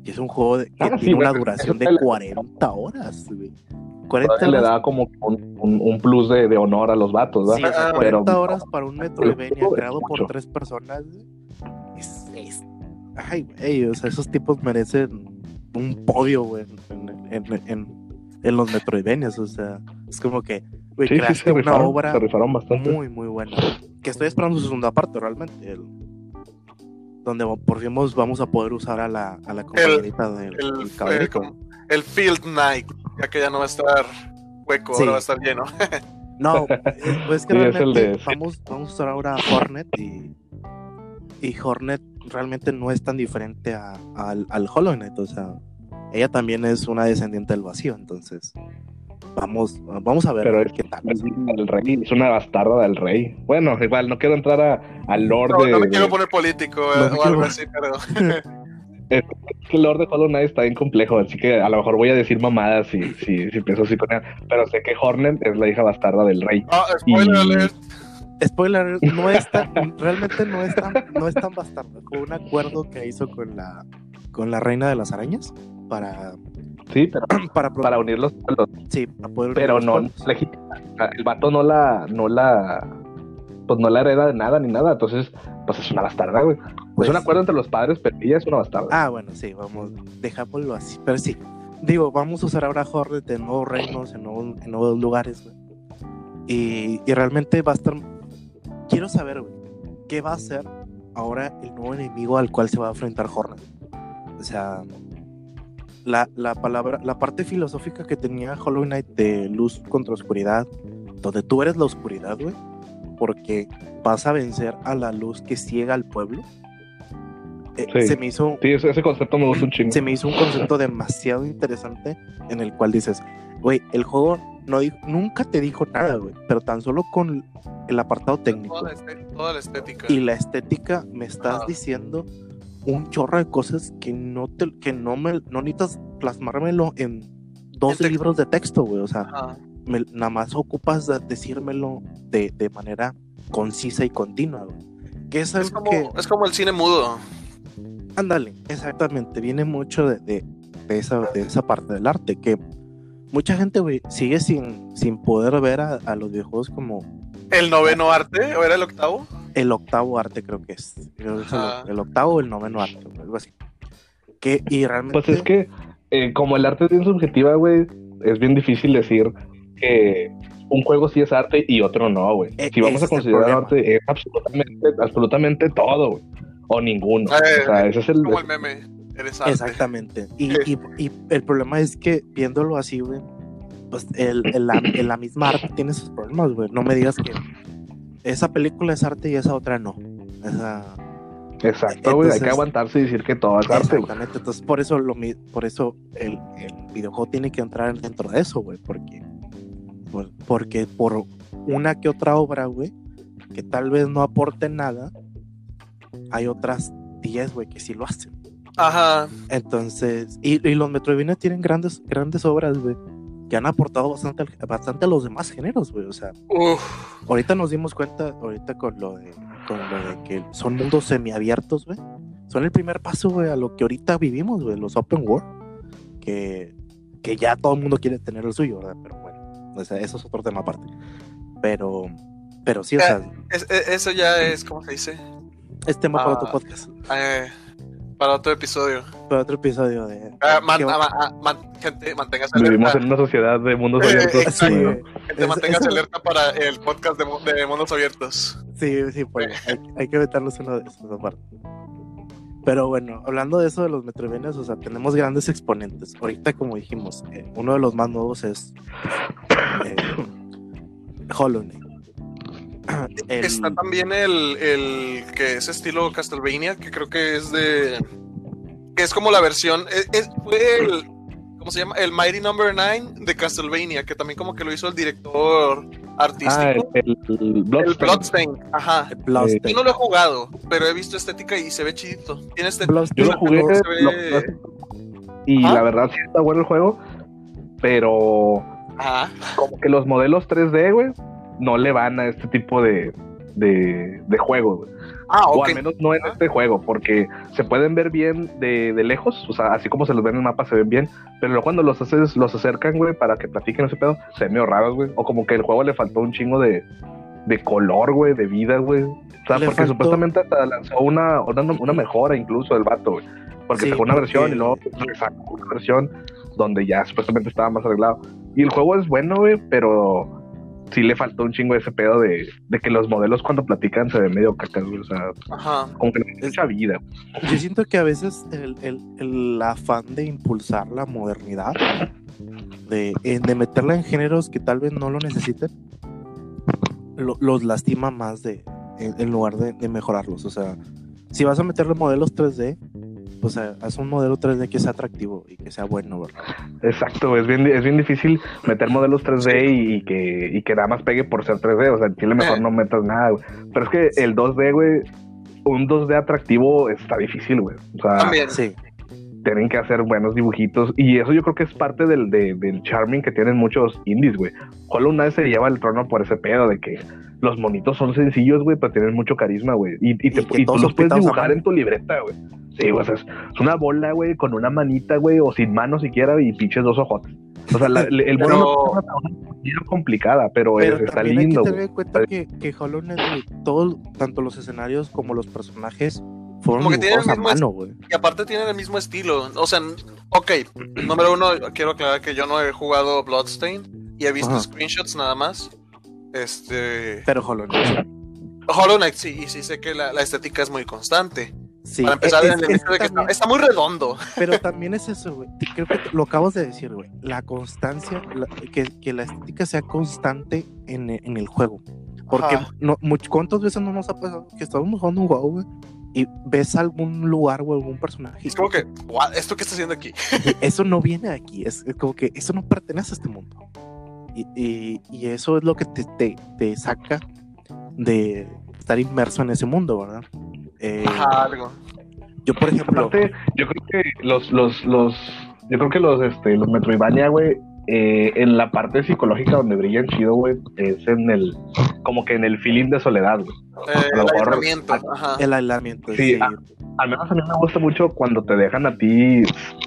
Y es un juego de- que Ah, sí, tiene una güey, duración de te la- 40 horas, güey. 40 Todavía le horas, da como un, un- un plus de, de honor a los vatos, sí, ¿verdad? o sea, Ah, 40 pero- horas para un Metroidvania creado por tres personas, güey. Ay, güey, o sea, esos tipos merecen un podio, güey, en, en, en, en los Metroidvanias, o sea, es como que, güey, Sí, sí, creaste se una rifaron, obra se rifaron bastante. muy, muy buena. Que estoy esperando su segunda parte, realmente. el- donde por fin vamos, a poder usar a la, a la compañerita del El, como- el Field Knight, ya que ya no va a estar hueco, Sí. ahora va a estar lleno. No, eh, pues que Sí, es el realmente de- vamos, vamos a usar ahora a Hornet y, y Hornet realmente no es tan diferente a- al, al Hollow Knight, o sea, ella también es una descendiente del vacío, entonces vamos, vamos a ver Pero a ver es- qué tal. El rey es una bastarda del rey. Bueno, igual no quiero entrar a- al lord No, de, no me quiero poner político eh, No o algo quiero- así, pero Es que el Lord de Hollow Knight está bien complejo, así que a lo mejor voy a decir mamadas si, si, si empiezo así con ella. Pero sé que Hornet es la hija bastarda del rey. Ah, spoiler Y- alert. Spoiler, no es tan, realmente no es tan, no es tan bastardo. Fue un acuerdo que hizo con la, con la reina de las arañas para, Sí, pero para, para unir los pueblos. sí, para poder unir Pero no legítima. El vato no la, no la, pues no la hereda de nada ni nada. Entonces, pues es una bastarda, güey. Pues- es un acuerdo entre los padres, pero ella es una bastarda. Ah, bueno, sí, vamos, dejámoslo así. Pero sí, digo, vamos a usar ahora Hornet en nuevos reinos, en nuevos, en nuevos lugares, güey. Y, y realmente va a estar. Quiero saber, güey, qué va a ser ahora el nuevo enemigo al cual se va a enfrentar Hornet. O sea, la, la palabra, la parte filosófica que tenía Hollow Knight de luz contra oscuridad, donde tú eres la oscuridad, güey, porque vas a vencer a la luz que ciega al pueblo. eh, Sí. Se me hizo Sí, ese, ese concepto me gusta un chingo. se me hizo un concepto demasiado interesante en el cual dices, güey, el juego no nunca te dijo nada, güey, pero tan solo con el apartado técnico Toda la, estética, toda la estética. y la estética me estás diciendo un chorro de cosas que no te que no me no necesitas plasmármelo en dos En texto. libros de texto, güey, o sea, me- nada más ocupas de decírmelo de, de manera concisa y continua, güey. Que es como, que es como el cine mudo. Ándale, exactamente. Viene mucho de, de- de esa, de esa parte del arte que mucha gente, güey, sigue sin, sin poder ver a, a los videojuegos como El noveno arte, ¿o era el octavo? el octavo arte, creo que es. Creo que es el, octavo o el noveno arte, algo así. Que, y realmente. Pues es que, eh, como el arte es bien subjetiva, güey, es bien difícil decir que un juego sí es arte y otro no, güey. E- Si vamos a considerar arte, es absolutamente, absolutamente todo, güey. O ninguno. Eh, o sea, ese es el. Como el meme. Exactamente. Y, y, y el problema es que viéndolo así, güey, pues el, el- la, el- la misma arte tiene sus problemas, güey. No me digas que esa película es arte y esa otra no. Esa, Exacto, güey. Hay que aguantarse y decir que todo es arte, güey. Exactamente, entonces por eso lo mi- por eso el, el videojuego tiene que entrar dentro de eso, güey, porque por- porque por una que otra obra, güey, que tal vez no aporte nada, hay otras 10, güey, que sí lo hacen. Ajá. Entonces, y, y los Metroidvania tienen grandes grandes obras, güey, que han aportado bastante bastante a los demás géneros, güey, o sea, Uf. ahorita nos dimos cuenta ahorita con lo de con lo de que son mundos semiabiertos, güey. Son el primer paso, güey, a lo que ahorita vivimos, güey, los open world. Que que ya todo el mundo quiere tener el suyo, ¿verdad? Pero bueno, o sea, eso es otro tema aparte. Pero, pero sí, o Eh, sea, Es- es- eso ya es, ¿cómo se dice? es tema para ah. otro podcast, Eh, para otro episodio. para otro episodio de... Ah, man- que va- ah, ah, man- gente, manténgase Vivimos alerta. en una sociedad de mundos Eh, abiertos. Sí, güey. Gente, Es- manténgase eso- alerta para el podcast de, mu- de Mundos Abiertos. Sí, sí, pues hay, hay que meternos uno de esos aparte. Pero bueno, hablando de eso de los Metroidvanias, o sea, tenemos grandes exponentes. Ahorita, como dijimos, eh, uno de los más nuevos es eh, Hollow Knight. El- Está también el, el que es estilo Castlevania, que creo que es de. que es como la versión. es- es- fue el. ¿Cómo se llama? El Mighty Number 9 de Castlevania, que también como que lo hizo el director Ah, artístico. el, el, el. Bloodstain, ajá. el Bloodstained. Yo no lo he jugado, pero he visto estética y se ve chidito. Tiene este. Yo lo jugué se lo- ve- y la verdad sí está bueno el juego, pero Ajá. como que los modelos 3D, güey, no le van a este tipo de, de, de juegos, güey. Ah, O ok. al menos no en este juego, porque se pueden ver bien de, de lejos, o sea, así como se los ven en el mapa se ven bien, pero luego cuando los haces, los acercan, güey, para que platiquen ese pedo, se ven medio raros, güey. O como que el juego le faltó un chingo de, de color, güey, de vida, güey. O sea, Le porque faltó- supuestamente hasta lanzó una, una, una mejora incluso del vato, güey. Porque Sí, sacó una porque- versión y luego sacó una versión donde ya supuestamente estaba más arreglado. Y el juego es bueno, güey, pero sí le faltó un chingo ese pedo de, de que los modelos cuando platican se ven medio cacas, güey. O sea, Ajá. como que no mucha vida. Yo siento que a veces el, el- el afán de impulsar la modernidad, de, de meterla en géneros que tal vez no lo necesiten, lo- los lastima más de, en, en lugar de, de mejorarlos. O sea, si vas a meterle modelos 3D, pues haz un modelo 3D que sea atractivo y que sea bueno, ¿verdad? Exacto, es bien, es bien difícil meter modelos 3D y, y que, y que nada más pegue por ser 3D. O sea, en Chile mejor Eh. no metas nada, güey. Pero es que el 2D, güey, un 2D atractivo está difícil, güey. O sea, También. Sí, tienen que hacer buenos dibujitos. Y eso yo creo que es parte del, de- del charming que tienen muchos indies, güey. Hollow Knight se lleva el trono por ese pedo de que los monitos son sencillos, güey, pero tienen mucho carisma, güey. Y, y, te- Y que y tú los puedes dibujar en tu libreta, güey. Sí, güey, o sea, es, es una bola, güey, con una manita, güey, o sin mano siquiera y pinches dos ojotes. O sea, la- el Pero- mono no es una complicada, pero, pero es- está también hay lindo, que tener en cuenta que, que Hollow Knight, güey, todo, tanto los escenarios como los personajes fueron Como que tienen el mismo mano, güey. Y aparte tienen el mismo estilo. O sea, ok, número uno, quiero aclarar que yo no he jugado Bloodstained y he visto Ajá. screenshots nada más. Este. Pero Hollow Knight. Hollow Knight, sí, y sí sé que la, la estética es muy constante. Sí, Para empezar, es- en el es de que está, también- está muy redondo. Pero también es eso, güey. Creo que lo acabas de decir, güey. La constancia, la- que, que la estética sea constante en, en el juego. Porque Ajá. no, much- ¿cuántas veces no nos ha pasado que estamos jugando un juego, güey? Y ves algún lugar o algún personaje. Es como que, "What, ¿esto qué está haciendo aquí? eso no viene de aquí. Es, es como que eso no pertenece a este mundo. Y, y- y eso es lo que te, te, te saca de estar inmerso en ese mundo, ¿verdad? Eh, Ajá, algo. yo, por ejemplo, Aparte, yo creo que los, los, los, yo creo que los, este, los Metroidvania, güey, eh, en la parte psicológica donde brillan chido, güey, es en el, como que en el feeling de soledad, güey. Eh, a el aislamiento, ajá. el aislamiento. Sí, sí. ah, Al menos a mí me gusta mucho cuando te dejan a ti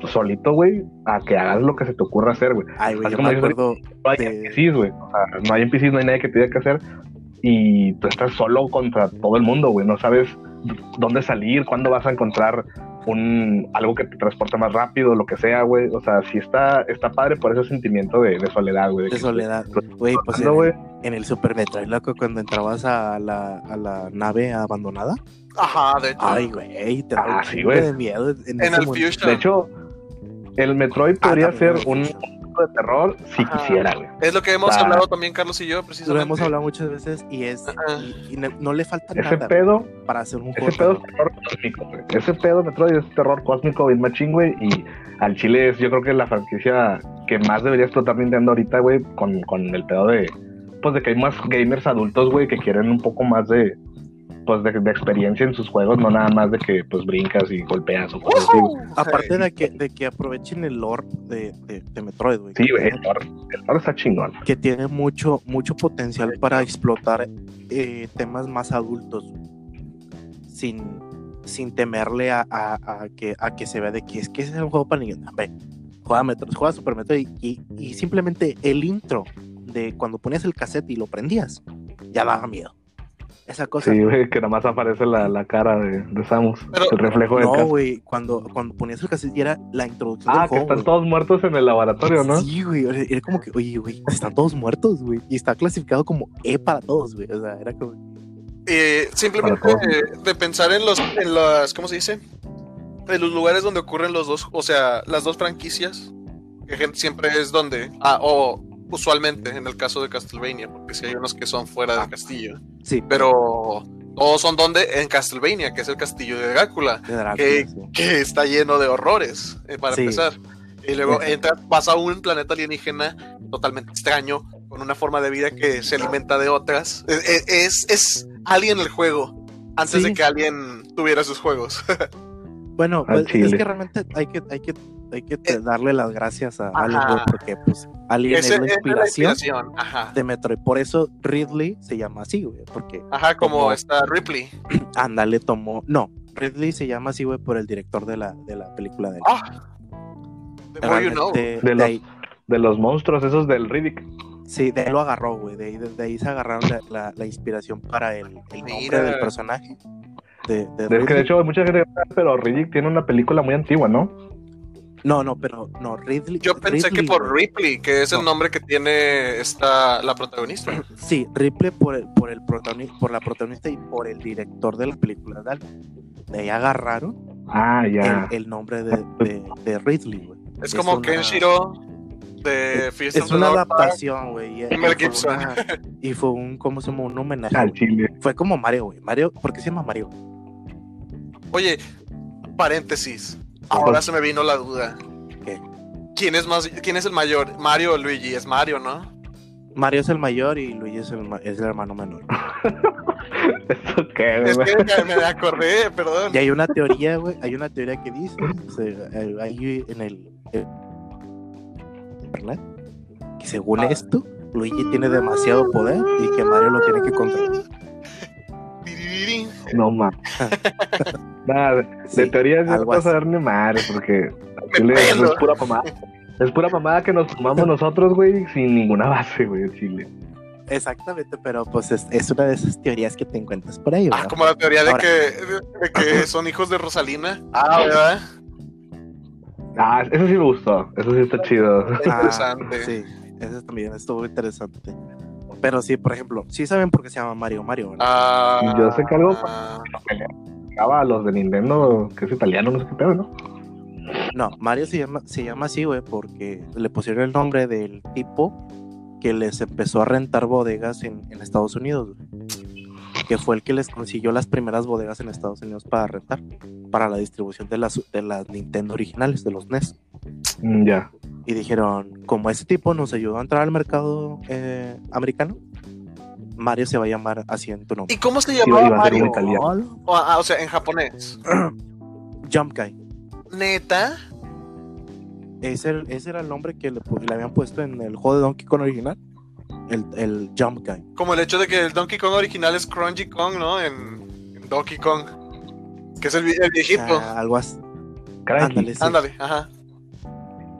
solito, güey, a que hagas lo que se te ocurra hacer, güey. Ay, güey, así yo como me acuerdo. No hay de- NPCs, güey. O sea, no hay NPCs, no hay nadie que te diga qué hacer. Y tú estás solo contra todo el mundo, güey. No sabes dónde salir, cuándo vas a encontrar un algo que te transporte más rápido, lo que sea, güey. O sea, sí está, está padre por ese sentimiento de, de soledad, güey. De soledad. Güey, pues pasando, en, güey. en el Super Metroid, loco, cuando entrabas a la, a la nave abandonada. Ajá, de hecho. Ay, güey, te Ah, un sí, de miedo. En, el momento. Fusion. De hecho, el Metroid Ah, podría ser un de terror si Ajá. quisiera, güey. es lo que hemos hablado también Carlos y yo, Lo precisamente. hemos hablado muchas veces y es. Y, y no, no le falta Ese nada pedo, para hacer un juego. ese pedo es terror cósmico, güey. Ese pedo Metroid es terror cósmico bien machín, güey. Y al Chile es, yo creo que la franquicia que más debería explotar Nintendo ahorita, güey, con, con el pedo de, pues de que hay más gamers adultos, güey, que quieren un poco más de, pues de, de experiencia en sus juegos, no nada más de que, pues brincas y golpeas o cosas así. Aparte de que, de que aprovechen el lore de, de, de Metroid, güey. Sí, que güey, tiene- el lore, el lore está chingón. Que tiene mucho, mucho potencial para explotar eh, temas más adultos. Sin, sin temerle a, a- a que, a que se vea de que es que ese es un juego para niños. Ve, jugaba, Metro, jugaba Super Metroid y, y simplemente el intro de cuando ponías el cassette y lo prendías, ya daba miedo. Esa cosa. Sí, güey, que nomás aparece la, la cara de, de Samus, Pero- el reflejo del No, güey, cuando, cuando ponías el cassette y era la introducción Ah, del que juego. están güey. todos muertos en el laboratorio, ¿no? Sí, güey, era era como que, oye, güey, están todos muertos, güey. Y está clasificado como E para todos, güey. O sea, era como. Eh, simplemente eh, de pensar en los, en las, ¿cómo se dice? En los lugares donde ocurren los dos, o sea, las dos franquicias, que gente siempre es donde, ah, o usualmente en el caso de Castlevania, porque si hay unos que son fuera Ah. del castillo, Sí, pero todos son donde en Castlevania, que es el castillo de Drácula, de Drácula, que, sí. que está lleno de horrores, eh, para Sí. empezar. Y luego entras, vas a un planeta alienígena totalmente extraño, con una forma de vida que se alimenta de otras. Es, es, es- es Alien el juego, antes Sí. de que Alien tuviera sus juegos. Bueno, pues, es que realmente hay que, hay que, hay que Eh, darle las gracias a. Alien, porque pues Alien Ese- es la inspiración inspiración, Ajá. de Metroid. Por eso Ridley se llama así, güey, porque Ajá, como como- está Ripley. Ándale tomó. No, Ridley se llama así, güey, por el director de la, de la película de. Ah, the more you know. Realmente, De de los- ahí- De los monstruos, esos del Riddick. sí, de ahí lo agarró, güey. De ahí, de, de ahí se agarraron la, la- la inspiración para el, el nombre Mira. del personaje. De, de Es que de hecho mucha gente pero Riddick tiene una película muy antigua, ¿no? No, no, pero no, Ridley. Yo pensé que por. Ripley, que es el No. nombre que tiene esta la protagonista. Sí, Ripley por el, por el protagoni- por la protagonista y por el director de la película. ¿vale? De ahí agarraron Ah, ya. el, el nombre de, de, de Ridley, güey. Es Es como una- Kenshiro de Fiesta Es una adaptación, güey. y- Y fue Gibson. una- Y fue un, ¿cómo se llama? Un homenaje. Al güey. chile. Fue como Mario, güey. Mario, ¿por qué se llama Mario? Oye, paréntesis. Ahora se me vino la duda. ¿Qué? ¿Quién es más quién es el mayor? Mario o Luigi? Es Mario, ¿no? Mario es el mayor y Luigi es el, ma- es el hermano menor. ¿Eso qué, Es que me, acordé, perdón. Y hay una teoría, güey. Hay una teoría que dice, o sea, eh, ahí en el en internet, que según Ah. esto, Luigi tiene demasiado poder y que Mario lo tiene que controlar. No mames. Nada, de, Sí, de teoría no vas a dar ni madre, porque es pura mamada. Es pura mamada que nos tomamos nosotros, güey, sin ninguna base, güey, en Chile. Exactamente, pero pues es, es una de esas teorías que te encuentras por ahí, Ah, ¿verdad? como la teoría de Ahora. que, de, de que son hijos de Rosalina. Ah, ¿verdad? Ah, eso sí me gustó. Eso sí está chido. Ah, Interesante. sí, eso también estuvo interesante. Pero sí, por ejemplo, sí saben por qué se llama Mario Mario, ¿verdad? Ah, Yo sé que algo- a los de Nintendo, que es italiano, no sé qué pedo, ¿no? No, Mario se llama, se llama así, güey, porque le pusieron el nombre del tipo que les empezó a rentar bodegas en, en Estados Unidos, güey. Que fue el que les consiguió las primeras bodegas en Estados Unidos para rentar, para la distribución de las, de las Nintendo originales, de los NES. Mm, ya. Y dijeron, como ese tipo nos ayudó a entrar al mercado eh, americano, Mario se va a llamar así en tu nombre. ¿Y cómo se llamaba Mario? O, ah, o sea, en japonés. Jump Guy. Neta. Ese, ese era el nombre que le, le habían puesto en el juego de Donkey Kong original. El, el Jump Guy. Como el hecho de que el Donkey Kong original es Crunchy Kong, ¿no? En, en Donkey Kong. Que es el, el viejito. Ah, algo así. Ándale, sí. Ándale, ajá.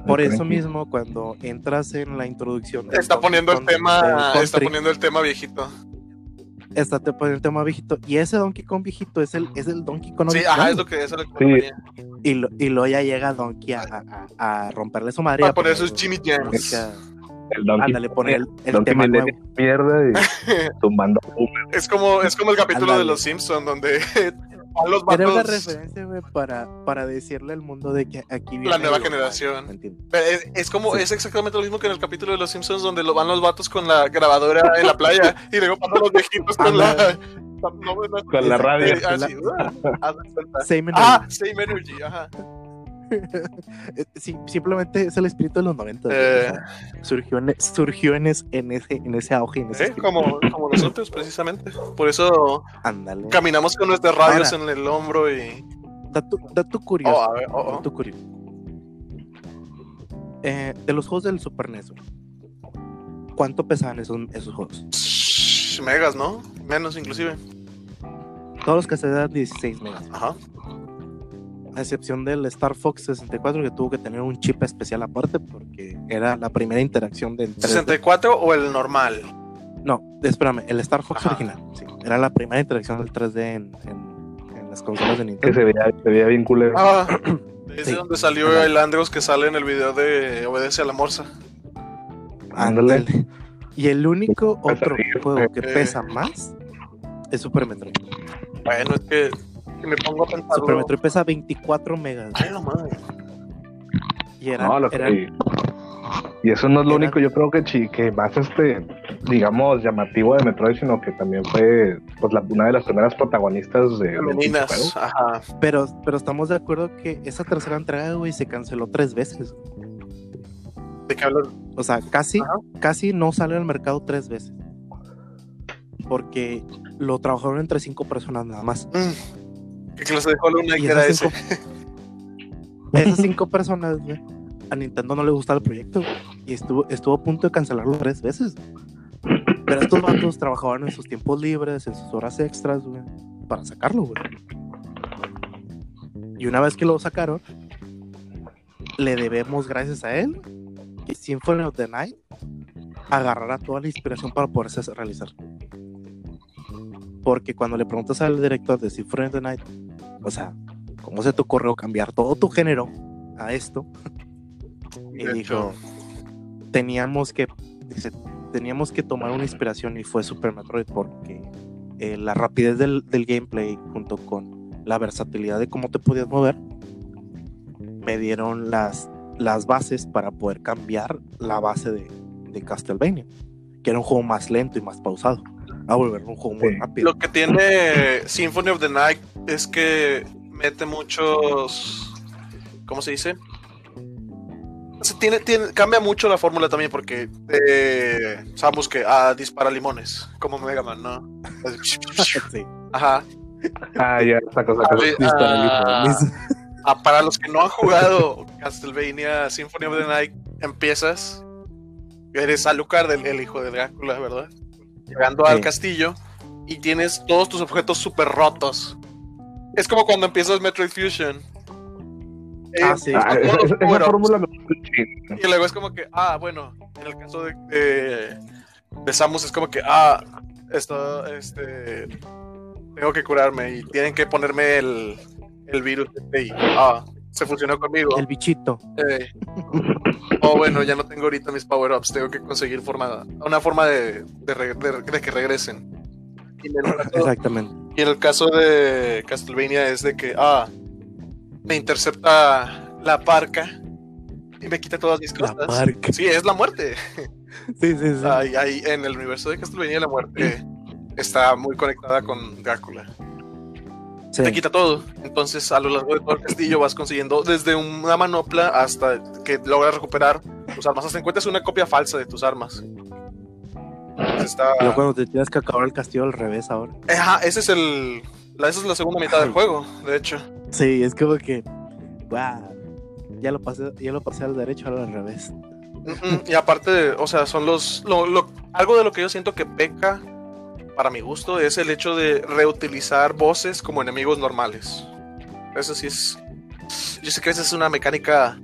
Por eso mismo, cuando entras en la introducción. Está poniendo el tema, está poniendo el tema viejito. está te poniendo el tema viejito. Y ese Donkey Kong viejito es el, es el Donkey Kong Sí, ajá, es lo que es lo que Sí. y, lo, y luego ya llega Donkey a, a- romperle su madre. Para poner sus Jimmy Jams. El Donkey, Ándale, poner el, el Donkey tema nuevo. Mierda y tumbando. Es como, es como el capítulo de los Simpsons donde los Era una vatos. referencia, güey, para, para decirle al mundo de que aquí viene La nueva generación. Pero Es, es como, Sí. es exactamente lo mismo que en el capítulo de los Simpsons donde lo van los vatos con la grabadora en la playa y luego pasan los viejitos con la. Ándale. no, no, Con la radio. eh, así, uh. Same Ah, energy. Same Energy, ajá. Sí, simplemente es el espíritu de los 90. güey, Eh. surgió en, surgió en, es- en ese, en ese auge. En ese Eh, como, como nosotros, precisamente. Por eso Ándale. caminamos con nuestras radios Ahora. en el hombro y. Dato, dato curioso. Oh, ver, oh, oh. dato curioso. Eh, de los juegos del Super NES, ¿cuánto pesaban esos, esos juegos? Megas, ¿no? Menos, inclusive. Todos los que se dan 16 megas. Ajá. A excepción del Star Fox 64 que tuvo que tener un chip especial aparte porque era la primera interacción del 3D. ¿64 o el normal? No, espérame, el Star Fox Ajá. original. Sí, era la primera interacción del 3D en, en- en las consolas de Que Nintendo. se veía, se veía bien culero. Ah, es Sí. donde salió Ajá. el Andros que sale en el video de Obedece a la Morsa. Ándale. Y el único otro juego que eh. pesa más es Super Metroid. Bueno, es que, que me pongo a pensar. Super Metroid pesa 24 megas. Ay, no mames. Y era, No, lo que- era- y eso no es lo era- único, yo creo que, chi- que más este, digamos, llamativo de Metroid, sino que también fue pues la, una de las primeras protagonistas de. Ajá. pero, pero estamos de acuerdo que esa tercera entrega, güey, se canceló tres veces. ¿De qué hablas? O sea, casi, Ajá. casi no sale al mercado tres veces. Porque lo trabajaron entre cinco personas nada más. Mm. ¿Qué clase de Hollow Knight era ese? Esas cinco personas, güey, a Nintendo no le gustaba el proyecto. güey, Y estuvo, estuvo a punto de cancelarlo tres veces. Pero estos vatos trabajaban en sus tiempos libres, en sus horas extras, güey, para sacarlo, güey. Y una vez que lo sacaron, le debemos, gracias a él, que Symphony of the Night agarrará toda la inspiración para poderse realizar. Porque cuando le preguntas al director de Symphony of the Night, o sea, ¿cómo se te ocurrió cambiar todo tu género a esto? Y De dijo, teníamos que, dice, teníamos que tomar una inspiración y fue Super Metroid porque eh, la rapidez del, del gameplay junto con la versatilidad de cómo te podías mover me dieron las, las bases para poder cambiar la base de, de Castlevania, que era un juego más lento y más pausado, a volver un juego muy Sí. rápido. Lo que tiene Symphony of the Night es que mete muchos. ¿Cómo se dice? Tiene, tiene, cambia mucho la fórmula también porque eh, sabemos que ah, dispara limones, como Mega Man, ¿no? Sí. Ajá. Ah, ya, esa cosa. A ver, Dispara ah, limones. ah, para los que no han jugado Castlevania Symphony of the Night, empiezas. Eres Alucard, el, el hijo de Drácula, ¿verdad? Llegando al castillo y tienes todos tus objetos súper rotos. Es como cuando empiezas Metroid Fusion. Eh, Ah, sí. Ah, esa- esa power-ups. fórmula me. Y luego es como que, ah, bueno, en el caso de, de, de Samus es como que, ah, esto, este, tengo que curarme y tienen que ponerme el, el virus este y, ah, se fusionó conmigo. El bichito. Eh, oh, bueno, ya no tengo ahorita mis power-ups, tengo que conseguir forma, una forma de, de, re- de- de que regresen. Y caso, Exactamente. y en el caso de Castlevania es de que, ah, me intercepta la parca y me quita todas mis La cosas. parca. Sí, es la muerte. Sí, sí, sí. Ahí, ahí, en el universo de Castlevania la muerte está muy conectada con Drácula. Sí. Te quita todo. Entonces, a lo largo de todo el castillo vas consiguiendo desde una manopla hasta que logras recuperar tus armas. Hasta encuentras una copia falsa de tus armas. Está... Pero cuando te tienes que acabar el castillo al revés ahora. Ajá, ese es el... la- Esa es la segunda mitad del juego, de hecho. Sí, es como que. Wow. Ya lo pasé, ya lo pasé al derecho, ahora al revés. Mm, mm, Y aparte, o sea, son los... lo- lo- algo de lo que yo siento que peca, para mi gusto, es el hecho de reutilizar voces como enemigos normales. Eso sí es... Yo sé que esa es una mecánica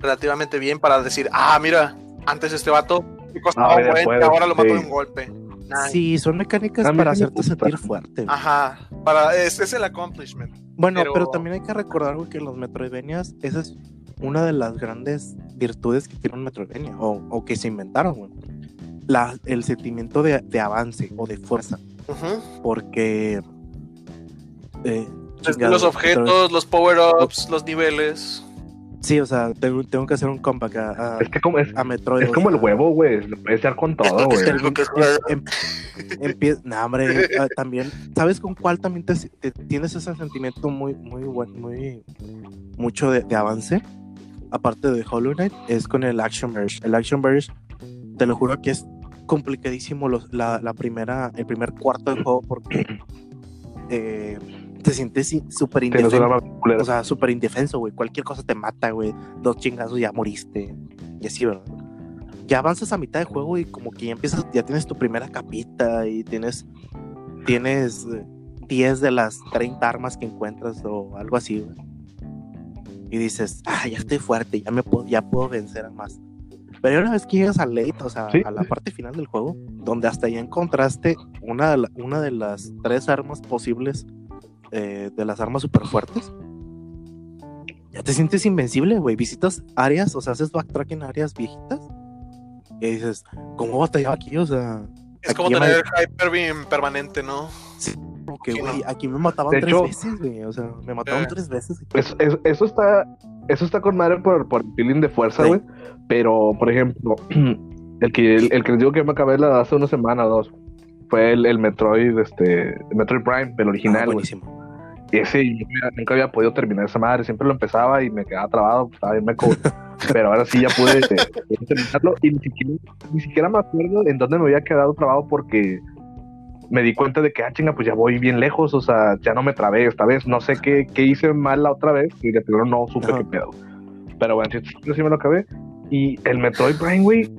relativamente bien para decir, ah, mira, antes este vato me costaba Ah, un ya buen, ahora lo mato sí. de un golpe. Nice. Sí, son mecánicas para hacerte gusta. sentir fuerte. güey. Ajá, para, es, es el accomplishment. Bueno, pero- pero... también hay que recordar güey, que los Metroidvanias, esa es una de las grandes virtudes que tiene un Metroidvania, o, o que se inventaron, güey. La, el sentimiento de, de avance o de fuerza, porque... eh, chingado, los objetos, los power-ups, los niveles. Sí, o sea, tengo, tengo que hacer un comeback a, a, Es que como, es, a Metroid. es o como el huevo, güey. Lo puedes con todo, güey. Es lo que juega. Em- nah, hombre, ah, también, ¿sabes con cuál también te, te- tienes ese sentimiento muy, muy bueno, muy, mucho de, de avance? Aparte de Hollow Knight, es con el Action Verge. El Action Verge, te lo juro que es complicadísimo los- la, la primera, el primer cuarto del juego porque eh, te sientes súper indefenso. O sea, súper indefenso, güey. Cualquier cosa te mata, güey. Dos chingazos ya moriste. Y así, ¿verdad? Ya avanzas a mitad de juego y como que ya empiezas, ya tienes tu primera capita y tienes, tienes eh, 10 de las 30 armas que encuentras o algo así, güey. y dices, ah, ya estoy fuerte, ya, me puedo, ya puedo vencer a más. Pero una vez que llegas al late, o sea, Sí. a la parte final del juego, donde hasta ya encontraste una de, la- una de las tres armas posibles, eh, de las armas super fuertes, ya te sientes invencible, güey. Visitas áreas, o sea, haces backtrack en áreas viejitas, y dices, ¿cómo batallaba aquí? O sea, Es como tener Hyper Beam permanente, ¿no? Sí, güey, no. aquí me mataban De tres hecho- veces, güey. O sea, me mataban Eh. tres veces. Eso, eso, eso está, eso está con madre por, por el feeling de fuerza, Sí. güey. Pero, por ejemplo, el que, el, el que les digo que me acabé la hace una semana o dos fue el, el Metroid, este, el Metroid Prime, el Ah, original, güey. buenísimo. Y ese yo nunca- había podido terminar esa madre, siempre lo empezaba y me quedaba trabado, pues, estaba bien meco. güey. Pero ahora sí ya pude, pude terminarlo y ni siquiera, ni siquiera me acuerdo en dónde me había quedado trabado porque me di cuenta de que, ah, chinga, pues ya voy bien lejos, o sea, ya no me trabé esta vez, no sé qué, qué hice mal la otra vez y de primero no supe Ajá. qué pedo. Pero bueno, sí, sí, me lo acabé. Y el Metroid Prime, güey,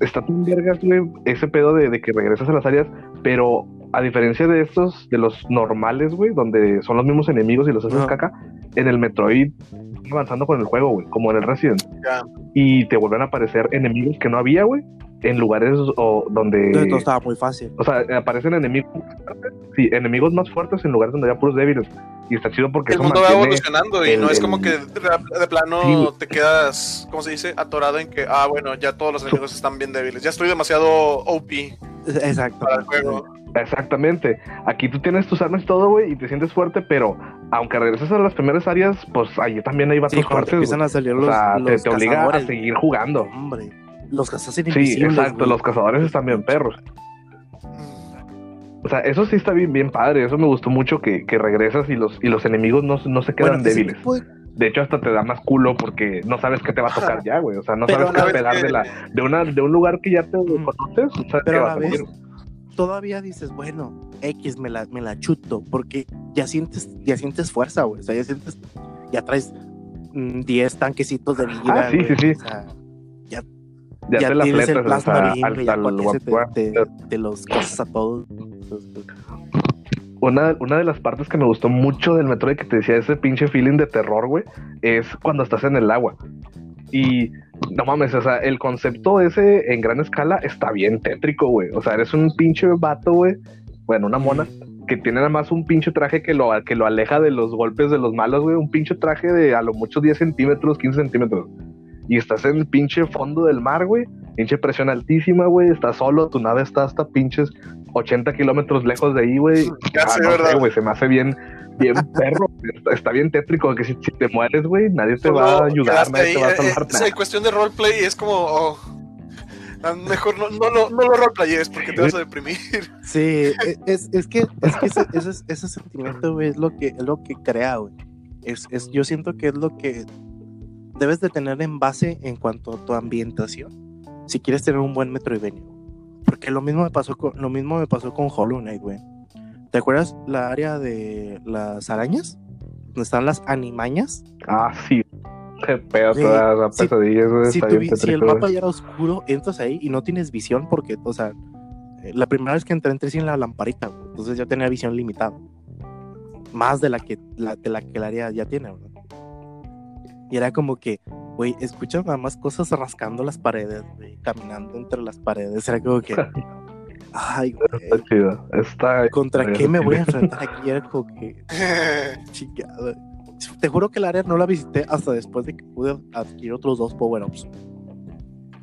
está tan vergas, güey, ese pedo de, de que regresas a las áreas, pero a diferencia de estos, de los normales, güey, donde son los mismos enemigos y los haces Ajá. caca, en el Metroid van avanzando con el juego, güey, como en el Resident. Ya. Y te vuelven a aparecer enemigos que no había, güey, en lugares o, donde... Entonces todo estaba muy fácil. O sea, aparecen enemigos, sí, enemigos más fuertes en lugares donde había puros débiles. Y está chido porque El eso mundo va evolucionando y el- no es como que de, de plano Sí, te quedas, ¿cómo se dice? Atorado en que, ah, bueno, ya todos los enemigos están bien débiles. Ya estoy demasiado OP Exacto. para el juego. Exactamente. Aquí tú tienes tus armas y todo, güey, y te sientes fuerte, pero aunque regreses a las primeras áreas, pues allí también hay vatos Sí, fuertes. empiezan a salir O los, sea, te, los te obliga a seguir jugando. Hombre, los cazas Sí, invisibles. exacto. güey. Los cazadores están bien perros. O sea, eso sí está bien, bien padre. Eso me gustó mucho que, que regresas y los, y los enemigos no, no se quedan Bueno, débiles. de- hecho, hasta te da más culo porque no sabes qué te va a tocar ya, güey. O sea, no Pero sabes qué esperar que- de, la, de, una, de un lugar que ya te Mm. conoces. que Pero a la vez, todavía dices, bueno, X me la, me la chuto, porque ya sientes, ya sientes fuerza, güey. O sea, ya sientes, ya traes mm, 10 tanquecitos de vida. Ah, sí, güey. sí, sí. O sea, Ya, ya, te la tienes el plasma o sea, beam, al, güey, ya al cualquier se guap- te, te, te los cosas a todos. Una, una de las partes que me gustó mucho del Metroid que te decía ese pinche feeling de terror, güey, es cuando estás en el agua. Y no mames, o sea, el concepto ese en gran escala está bien tétrico, güey. O sea, eres un pinche vato, güey. Bueno, una mona que tiene nada más un pinche traje que lo, que lo aleja de los golpes de los malos, güey. Un pinche traje de a lo mucho 10 centímetros, 15 centímetros. Y estás en el pinche fondo del mar, güey. Pinche presión altísima, güey. Estás solo, tu nave está hasta pinches 80 kilómetros lejos de ahí, güey. Ya Ah, no güey, se me hace bien, bien perro. Está, está bien tétrico que si, si te mueres, güey, nadie te va a ayudar, nadie te va a eh, salvar eh, nada. sí, cuestión de roleplay es como, oh, mejor no, no, lo- no lo roleplayes porque te vas a deprimir. Sí, e- es, es que, es que ese, ese, ese sentimiento, güey, es lo que, es lo que crea, güey. Es, es, yo siento que es lo que debes de tener en base en cuanto a tu ambientación si quieres tener un buen Metroidvania. Porque lo mismo me pasó con, lo mismo me pasó con Hollow Knight, güey. ¿Te acuerdas la área de las arañas? Donde están las animañas. Ah, sí. Qué pedo, Güey, todas las si- pesadillas. Si, tu si el mapa güey. ya era oscuro, entras ahí y no tienes visión porque, o sea, eh, la primera vez que entré entré sin la lamparita, güey. entonces yo tenía visión limitada. Más de la que la, de la que el área ya tiene, ¿verdad? Y era como que, güey, escuchas nada más cosas rascando las paredes, güey, caminando entre las paredes. Era como que, ay, güey, Está chido. Está. ¿contra está qué me voy a enfrentar aquí? Era como que, chingada. Te juro que el área no la visité hasta después de que pude adquirir otros dos power-ups.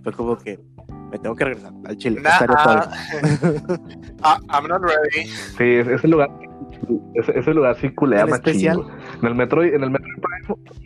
Fue como que me tengo que regresar al chile. Nah, ah, I'm not ready. Sí, es- ese lugar. Ese, ese lugar sí culea machín, especial. En el metro, en el metro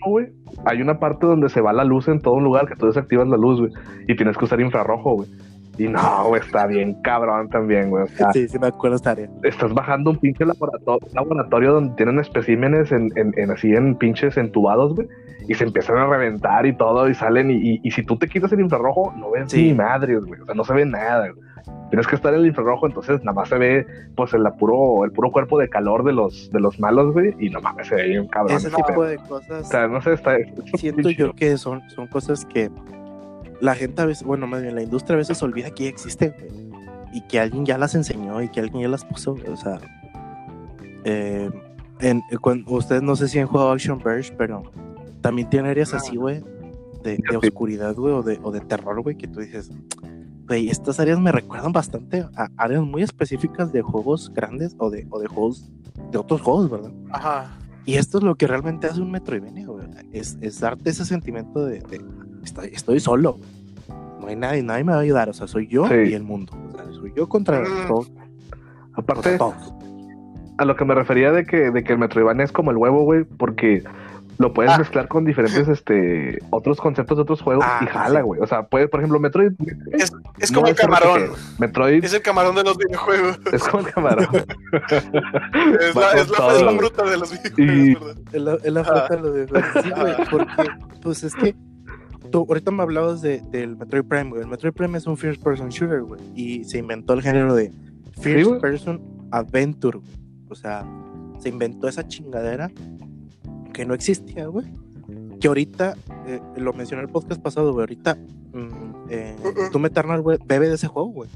güey, hay una parte donde se va la luz en todo un lugar que tú desactivas la luz, güey, y tienes que usar infrarrojo, güey. Y no, güey, está bien cabrón también, güey. O sea, Sí, sí me acuerdo esta área. estás bajando un pinche laboratorio, laboratorio donde tienen especímenes en, en, en así en pinches entubados, güey, y se empiezan a reventar y todo, y salen, y, y, y si tú te quitas el infrarrojo, no ves Sí. ni madres, güey, o sea, no se ve nada, güey. Tienes que estar en el infrarrojo, entonces nada más se ve, pues, el puro, el puro cuerpo de calor de los, de los malos, güey, y no mames, se ve bien cabrón. Ese tipo O sea, no sé, está... siento yo que son, son cosas que la gente a veces, bueno, más bien la industria a veces olvida que ya existen güey, y que alguien ya las enseñó y que alguien ya las puso. güey, O sea, eh, en, cuando, ustedes no sé si han jugado Action Verge, pero también tiene áreas Ah. así, güey, de, de oscuridad, güey, o de, o de terror, güey, que tú dices, güey, estas áreas me recuerdan bastante a áreas muy específicas de juegos grandes o de, o de juegos, de otros juegos, ¿verdad? Ajá. Y esto es lo que realmente hace un Metroidvania, güey. Es, es darte ese sentimiento de, de, estoy, estoy solo. No hay nadie, nadie me va a ayudar, o sea, soy yo Sí. y el mundo. O sea, soy yo contra Mm. todos. Aparte, contra todos. a lo que me refería de que, de que el Metroidvania es como el huevo, güey, porque lo puedes Ah. mezclar con diferentes este otros conceptos de otros juegos Ah, y jala, sí. güey. O sea, puede, por ejemplo, Metroid Es, es no como el es camarón. RPG. Metroid Es el camarón de los videojuegos. es como el camarón. Es la, es la, es fruta de los Y- videojuegos, ¿verdad? Es la, es la Ah. fruta de lo de Sí, güey, porque, pues es que tú ahorita me hablabas de, del Metroid Prime, güey. El Metroid Prime es un first person shooter, güey. Y se inventó el género de first güey. person adventure, güey. O sea, se inventó esa chingadera que no existía, güey. Que ahorita, eh, lo mencioné en el podcast pasado, güey. Ahorita, mm, eh, Doom Eternal, güey, bebe de ese juego, güey.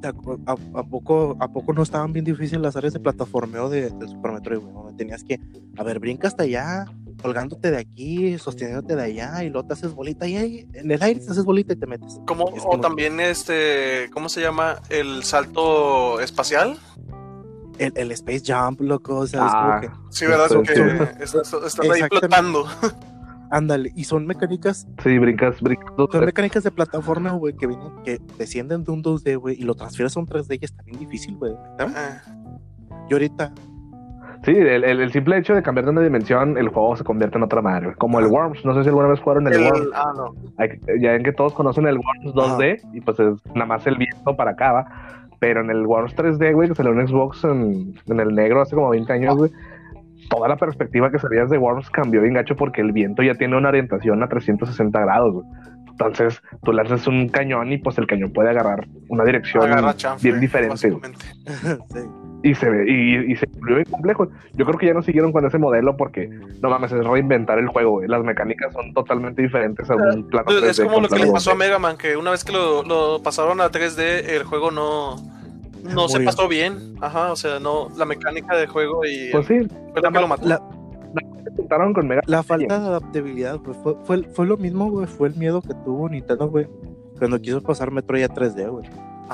¿Te acu- ¿A, a poco, ¿A poco no estaban bien difíciles las áreas de plataformeo de, del Super Metroid, güey? Donde tenías que, a ver, brinca hasta allá, colgándote de aquí, sosteniéndote de allá, y luego te haces bolita, y ahí, en el aire te haces bolita y te metes. Como, Es o como- también este, ¿cómo se llama? El salto espacial. El, el Space Jump, loco, o sea, Ah, es como que, Sí, ¿verdad? Porque sí. estás, estás ahí flotando. ándale, y son mecánicas, Sí, brincas, brincas. dos, son mecánicas de plataforma, güey, que vienen, que descienden de un 2D, güey, y lo transfieres a un 3D y está bien difícil, güey. Ah, Y ahorita, Sí, el, el- el simple hecho de cambiar de una dimensión, el juego se convierte en otra madre. Como el Worms, no sé si alguna vez jugaron el, el- Worms. ah, no. Ya ven que todos conocen el Worms 2D y pues es nada más el viento para acá, ¿va? Pero en el Worms 3D, güey, que salió en Xbox en, en el negro hace como 20 años, güey, toda la perspectiva que sabías de Worms cambió bien gacho porque el viento ya tiene una orientación a 360 grados, güey. Entonces, tú haces un cañón y pues el cañón puede agarrar una dirección Agarra chanfle, bien diferente, sí. Y se ve, y, y se volvió bien complejo. Yo creo que ya no siguieron con ese modelo porque, no mames, es reinventar el juego, güey. Las mecánicas son totalmente diferentes a un plano Pues, es 3D como lo que le pasó a Mega Man, que una vez que lo, lo pasaron a 3D, el juego no, no se pasó bien. Ajá, o sea, no, la mecánica de juego y Pues sí, fue lo que lo mató. La, intentaron con Mega la falta de adaptabilidad, güey, fue, fue, fue lo mismo, güey, fue el miedo que tuvo Nintendo, güey, cuando quiso pasar Metroid a 3D, güey.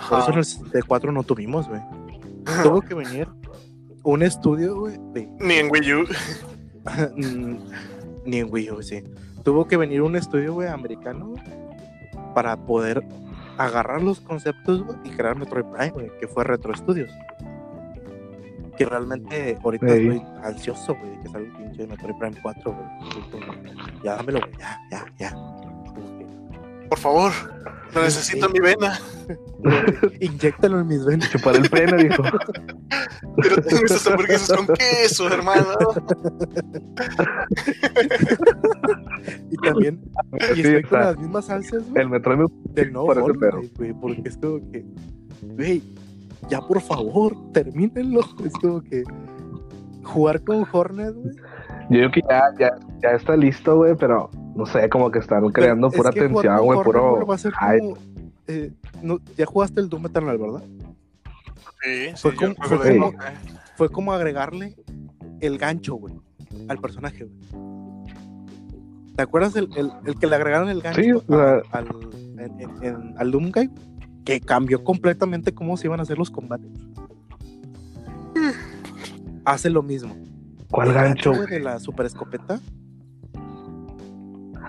Por eso en el 64 no tuvimos, güey. Tuvo que venir un estudio, güey, de Ni en Wii U. Ni en Wii U, sí. Tuvo que venir un estudio, güey, americano, para poder agarrar los conceptos, güey, y crear Metroid Prime, güey, que fue Retro Studios. Que realmente ahorita estoy ansioso, güey, de que salga el pinche Metroid Prime 4, güey. Ya dámelo, güey, ya, ya, ya. Por favor, lo necesito en mi vena. Inyéctalo en mis venas. chupar el freno, dijo. Pero tengo esas hamburguesas con queso, hermano. Y también, y Sí, estoy o con sea, las mismas salsas, güey. el Metroid me del nuevo por. Knight, güey, porque es como que, güey, ya por favor, termínenlo. Es como que jugar con Hornet, güey. Yo digo que ya, ya, ya está listo, güey, pero no sé, como que están creando Es pura que jugar tensión, güey, puro va a ser como, eh, no, ya jugaste el Doom Eternal, ¿verdad? Sí, sí, Fue como- fue como- eh, Fue como agregarle el gancho, güey, al personaje, güey. ¿Te acuerdas el, el, el que le agregaron el gancho Sí, o a- sea- al, en, en- en- al Doom Guy? Que cambió completamente cómo se iban a hacer los combates. Hace lo mismo. ¿Cuál El gancho? güey, de la super escopeta.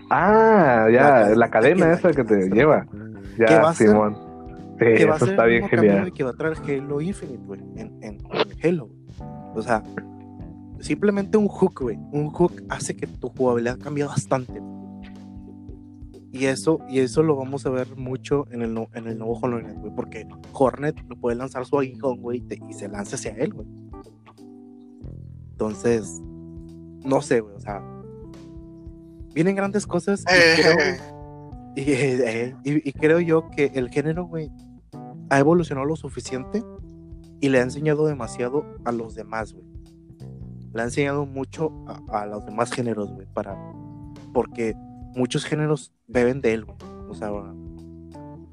Ah, ya, la cadena esa que te lleva. Va Ya, ser- Simón. Sí, que va a eso ser está el bien genial. que va a traer Halo Infinite, güey, en, en, en Halo. O sea, simplemente un hook, güey. Un hook hace que tu jugabilidad cambie bastante. Y eso, y eso lo vamos a ver mucho en el, no- en el nuevo Knight, güey, porque Hornet lo puede lanzar su aguijón, güey, y, y se lanza hacia él, güey. Entonces, no sé, güey, o sea, vienen grandes cosas y Eh, creo, eh, y- y creo yo que el género, güey, ha evolucionado lo suficiente y le ha enseñado demasiado a los demás, güey. Le ha enseñado mucho a, a los demás géneros, güey, para... Porque muchos géneros beben de él, güey. O sea,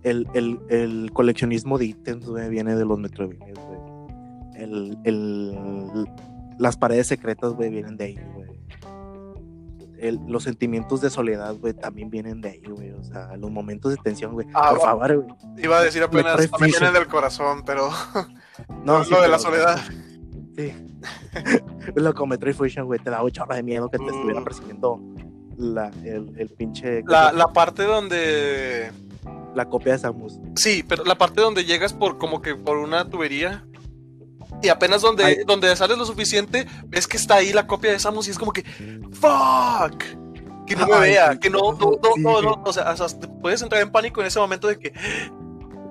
el, el, el coleccionismo de ítems, güey, viene de los Metroidvanias, güey. El, el, las paredes secretas, güey, vienen de ahí, güey. El- los sentimientos de soledad, güey, también vienen de ahí, güey. O sea, los momentos de tensión, güey. Ah, Por favor, güey. Iba a decir apenas, también Fusion. viene del corazón, pero No, lo sí, de la soledad. Sí. Lo con Metroid Fusion, güey, te da un chorro de miedo que te estuviera Mm. persiguiendo la, el, el pinche. La, la parte donde... la copia de Samus. Sí, pero la parte donde llegas por como que por una tubería y apenas donde, Ay. donde sales lo suficiente, ves que está ahí la copia de Samus y es como que ¡Fuck! Que no me vea, que no, no, no, sí. no, no, o sea, o sea, puedes entrar en pánico en ese momento de que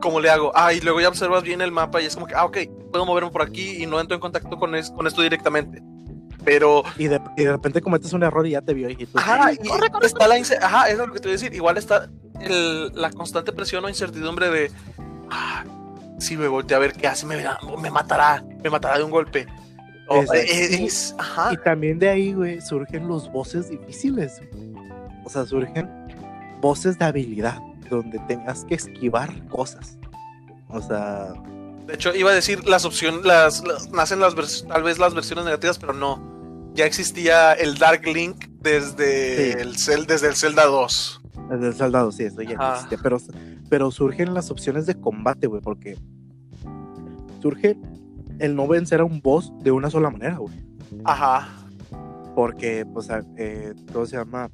¿cómo le hago? Ah, y luego ya observas bien el mapa y es como que, ah, ok, puedo moverme por aquí y no entro en contacto con, es- con esto directamente. Pero Y de, y de repente cometes un error y ya te vio y tú. Ajá, y está la ince- Ajá, es lo que te voy a decir. Igual está el- la constante presión o incertidumbre de. Ah, si me volteé a ver qué hace, me, me matará, me matará de un golpe. O, Exacto. es- ajá. Y también de ahí, güey, surgen los voces difíciles. O sea, surgen voces de habilidad, donde tenías que esquivar cosas. O sea, De hecho, iba a decir las opciones, las, las- nacen las tal vez las versiones negativas, pero no. Ya existía el Dark Link desde Sí. el Cel- desde el Zelda 2. El soldado, sí, eso ya Ajá. existe. Pero, pero surgen las opciones de combate, güey, porque surge el no vencer a un boss de una sola manera, güey. Ajá. Porque, pues, eh, ¿cómo se llama?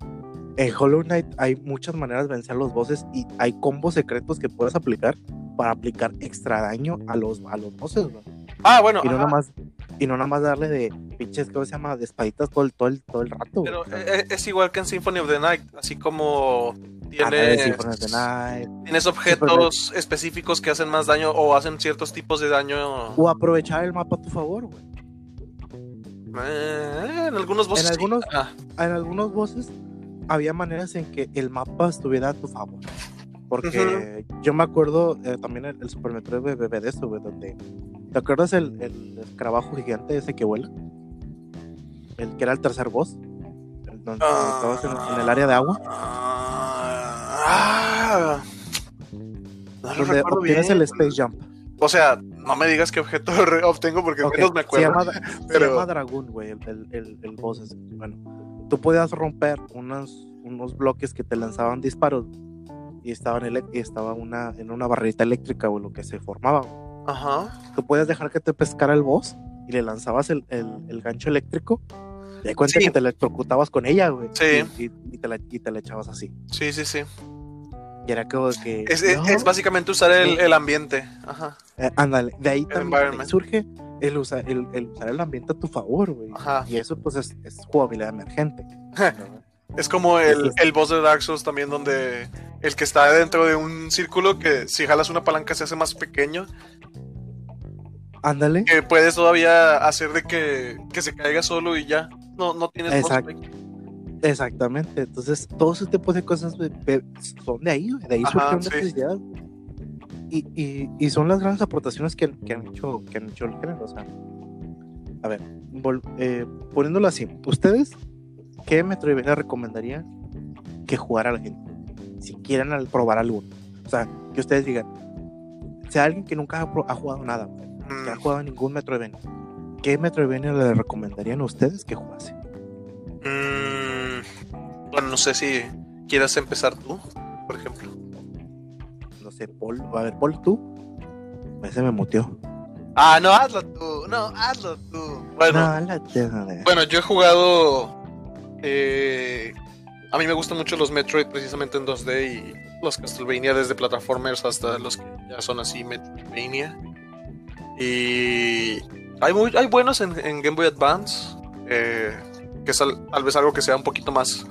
En Hollow Knight hay muchas maneras de vencer a los bosses y hay combos secretos que puedes aplicar para aplicar extra daño a los, a los bosses, güey. Ah, bueno. Y no ajá. nada más, y no nada más darle de pinches, ¿cómo se llama? De espaditas todo el, todo el, todo el rato. Pero sea, eh, es igual que en Symphony of the Night, así como ándale, tienes, Symphony of the Night. tienes objetos específicos que hacen más daño o hacen ciertos tipos de daño. O aprovechar el mapa a tu favor, güey. Eh, en algunos bosses. En algunos- Ah, En algunos bosses había maneras en que el mapa estuviera a tu favor. Porque yo me acuerdo eh, también el, el Super Metroid bebé de eso, güey, donde... ¿Te acuerdas el, el escarabajo gigante ese que vuela? El que era el tercer boss. El donde Ah. estabas en, en el área de agua. ah, no lo Donde recuerdo obtienes bien. el Space Jump. O sea, no me digas qué objeto obtengo porque Ok, menos me Se acuerdo. se llama Dragoon, güey, el, el, el, boss ese. Bueno, tú podías romper unos, unos bloques que te lanzaban disparos y estaban y estaba una, en una barrita eléctrica, o lo que se formaba. Ajá. Tú podías dejar que te pescara el boss y le lanzabas el, el, el gancho eléctrico. Y de cuenta Sí. que te electrocutabas con ella, güey. Sí. Y, y- y te la, y te la echabas así. Sí, sí, sí. Y era como que. Es, es- no, es básicamente usar el, el ambiente. Ajá. eh, ándale, de ahí también surge el, usa- el, el usar el ambiente a tu favor, güey. Ajá. Y eso, pues, es, es jugabilidad emergente. ¿no? Es como el, el boss de Dark Souls también, donde el que está dentro de un círculo que si jalas una palanca se hace más pequeño, Ándale. que puedes todavía hacer de que, que se caiga solo y ya. No, no tienes fight. Exactamente. Entonces, todo ese tipo de cosas son de ahí. De ahí Ajá. Y, y, y son las grandes aportaciones que, que han hecho que han hecho el género. O sea, a ver, vol- eh, poniéndolo así, ¿ustedes qué Metroidvania recomendarían que jugara la gente? Si quieren al- probar alguno. O sea, que ustedes digan, sea alguien que nunca ha, jugado nada, que ha Mm, jugado ningún Metroidvania, ¿qué Metroidvania le recomendarían a ustedes que jugase? mm, bueno, no sé si quieras empezar tú, por ejemplo. No sé, Paul. A ver, Paul, tú. Ese me muteó. Ah, no, hazlo tú. No, hazlo tú. Bueno, No, Bueno, yo he jugado. eh, a mí me gustan mucho los Metroid precisamente en 2D y los Castlevania desde plataformers hasta los que ya son así Metroidvania. Y hay, muy, hay buenos en, Game Boy Advance, eh, que es al- tal vez algo que sea un poquito más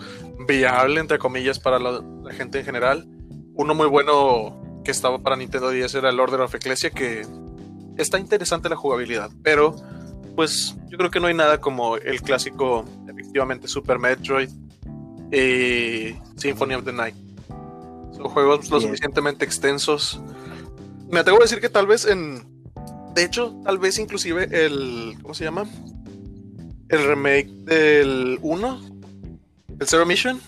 viable, entre comillas, para la, la gente en general. Uno muy bueno que estaba para Nintendo 10 era el Order of Ecclesia, que está interesante la jugabilidad, pero pues yo creo que no hay nada como el clásico, efectivamente, Super Metroid y Symphony of the Night. Son juegos lo suficientemente extensos. Me atrevo a decir que tal vez en... De hecho, tal vez inclusive el... ¿Cómo se llama? El remake del 1, el Zero Mission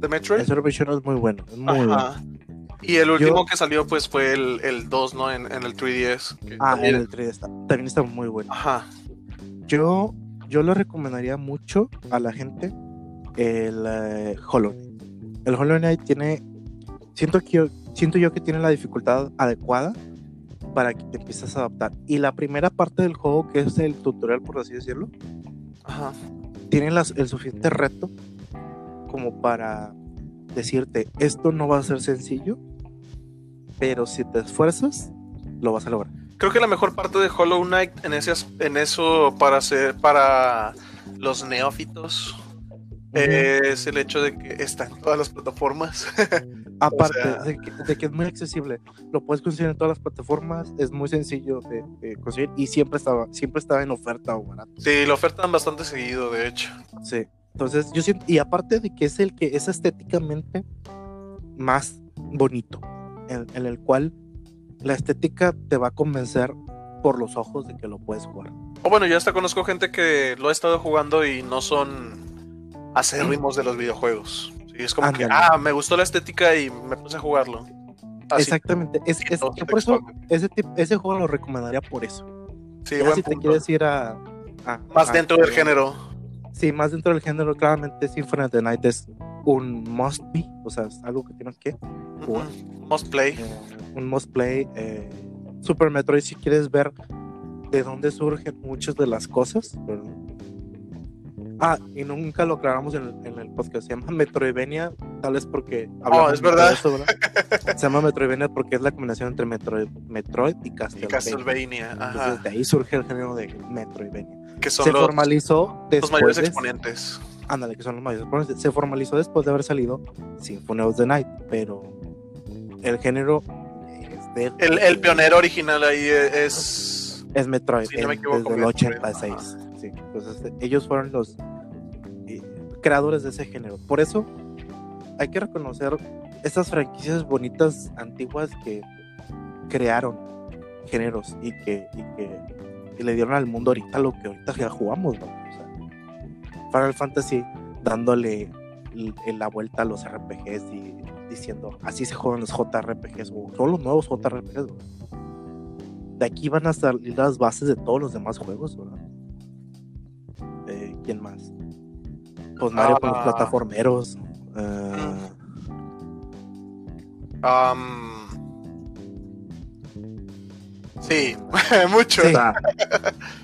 de Metroid. El Zero Mission es muy bueno. Es muy bueno. Ajá. Y el último Yo- que salió pues fue el, el 2, ¿no? En, en el 3DS. que Ah, también- el 3D está, también está muy bueno. Ajá. Yo, yo le recomendaría mucho a la gente el eh, Hollow Knight. El Hollow Knight tiene. Siento, que yo, siento yo que tiene la dificultad adecuada para que te empieces a adaptar. Y la primera parte del juego, que es el tutorial, por así decirlo, Ajá. tiene las- el suficiente reto como para decirte: esto no va a ser sencillo, pero si te esfuerzas, lo vas a lograr. Creo que la mejor parte de Hollow Knight en ese en eso para hacer para los neófitos es el hecho de que está en todas las plataformas. Aparte sea- de, que, de que es muy accesible, lo puedes conseguir en todas las plataformas, es muy sencillo de, de conseguir y siempre estaba, siempre estaba en oferta o barato. sí, lo ofertan bastante seguido, de hecho. Sí. Entonces, yo siento, y aparte de que es el que es estéticamente más bonito, en, en el cual la estética te va a convencer por los ojos de que lo puedes jugar. O bueno, yo hasta conozco gente que lo ha estado jugando y no son acérrimos de los videojuegos. Sí, es como que, ah, me gustó la estética y me puse a jugarlo. Así, Exactamente. Es, es- yo por eso ese, ese juego lo recomendaría por eso. Sí, buen si te quieres ir a, a- Más a- dentro del género. Sí, más dentro del género, claramente Symphony of the Night es un must be, o sea, es algo que tienes que, jugar. Must play. eh, un must play. eh, Super Metroid, si quieres ver de dónde surgen muchas de las cosas. Ah, y nunca lo aclaramos en el, en el podcast, se llama Metroidvania, tal vez porque hablamos Oh, es verdad. eso, ¿verdad? se llama Metroidvania porque es la combinación entre Metroid, Metroid y Y Castlevania. Castlevania, Entonces, ajá. de ahí surge el género de Metroidvania. Que son Se los, formalizó los después mayores de- exponentes. Ándale, que son los mayores exponentes. Se formalizó después de haber salido Symphony of the Night, pero el género es, de- El, el pionero original ahí es. es Metroid, Si no me equivoco, desde el Metroid, 86. Ellos fueron los eh, creadores de ese género. Por eso hay que reconocer estas franquicias bonitas antiguas que crearon géneros y que, le dieron al mundo ahorita lo que ahorita ya jugamos, Final Fantasy dándole la vuelta a los RPGs y diciendo así se juegan los JRPGs o son los nuevos JRPGs. De aquí van a salir las bases de todos los demás juegos, ¿verdad? ¿Quién más? Pues Mario con los Ah. plataformeros. eh, sí, mucho. Sí. O sea,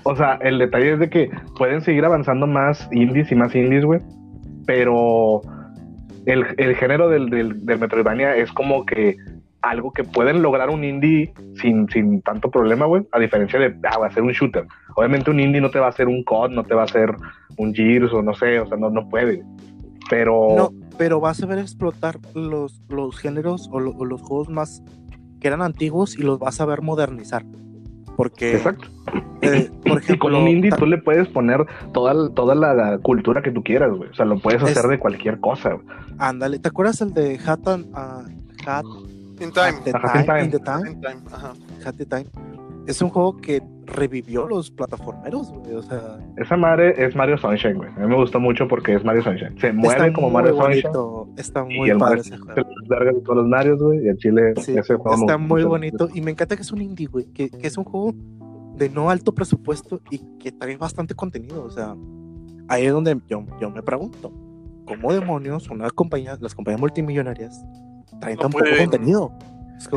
o sea, el detalle es de que pueden seguir avanzando más indies y más indies, güey. Pero el, el género del, del, del Metroidvania es como que algo que pueden lograr un indie sin, sin tanto problema, güey. A diferencia de, ah, va a ser un shooter. Obviamente un indie no te va a hacer un COD, no te va a hacer un Gears o no sé, o sea, no, no puede. Pero... No, pero vas a ver explotar los, los géneros o, lo- o los juegos más que eran antiguos y los vas a ver modernizar. Porque, Exacto. eh, por Y con un indie tú le puedes poner toda, toda la cultura que tú quieras, güey. O sea, lo puedes Es- hacer de cualquier cosa, güey. ándale, ¿te acuerdas el de Hat, and, ah, Hat, In time. Hat the Ajá, Time, in the Time? In time, ajá. Hat the Time? Es un juego que revivió los plataformeros, güey, o sea, Esa madre es Mario Sunshine, güey. A mí me gustó mucho porque es Mario Sunshine. Se mueve está como muy Mario Sunshine. bonito, está Y muy el padre ese es juego. de todos los Marios, güey. Y el Chile, Sí, ese juego está muy mucho. bonito y me encanta que es un indie, güey, que, que es un juego de no alto presupuesto y que trae bastante contenido, o sea, ahí es donde yo, yo me pregunto, ¿cómo demonios una compañía, las compañías multimillonarias traen No tan poco pueden. contenido?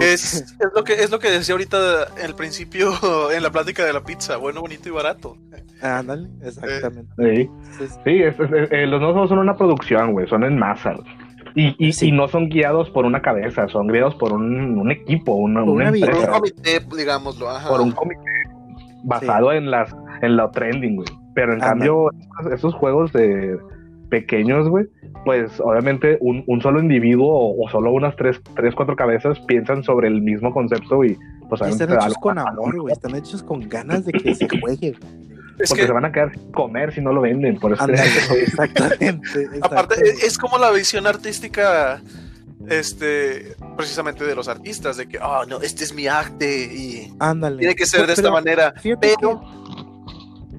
Es Es, lo que es lo que decía ahorita el principio en la plática de la pizza, bueno, bonito y barato. Ándale, exactamente. Sí, Entonces, sí es- es- eh, los nuevos juegos son una producción, güey. Son en masa. Y, y, Sí. y no son guiados por una cabeza, son guiados por un, un equipo, una, Por una una vida. Por un empresa, comité, digámoslo, ajá. por un comité basado en las en lo trending, güey. Pero en cambio, esos, esos juegos de pequeños, güey, pues obviamente un, un solo individuo o, o solo unas tres, tres, cuatro cabezas piensan sobre el mismo concepto y pues y están hechos algo- con amor, güey, están hechos con ganas de que se juegue. Es porque que se van a quedar comer si no lo venden, por eso exactamente. aparte exactamente. es, es como la visión artística este precisamente de los artistas de que oh no este es mi arte y Ándale. tiene que ser de esta Pero manera pero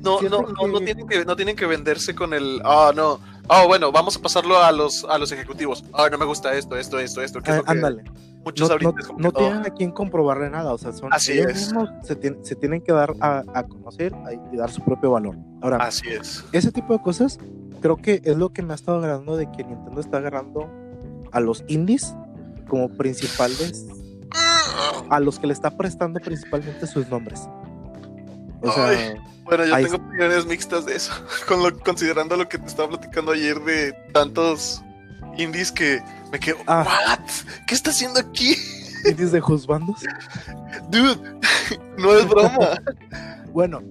no no, no no que- tienen que no tienen que venderse con el ah no ah bueno vamos a pasarlo a los a los ejecutivos ah no me gusta esto esto esto esto ¿qué es Ah, lo que-" ándale. muchos no, ahorita no- no todo- tienen a quien comprobarle nada, o sea, son Así ellos es. mismos se, tien- se tienen que dar a, a conocer a- y dar su propio valor. Ahora, Así es. ese tipo de cosas creo que es lo que me ha estado agradando de que Nintendo está agarrando a los indies como principales, a los que le está prestando principalmente sus nombres. O sea, Ay. Bueno, yo tengo opiniones mixtas de eso, con lo, considerando lo que te estaba platicando ayer de tantos indies que me quedo, Ah. ¿what? ¿Qué está haciendo aquí? indies de juzbandos. Dude, no es broma. Bueno,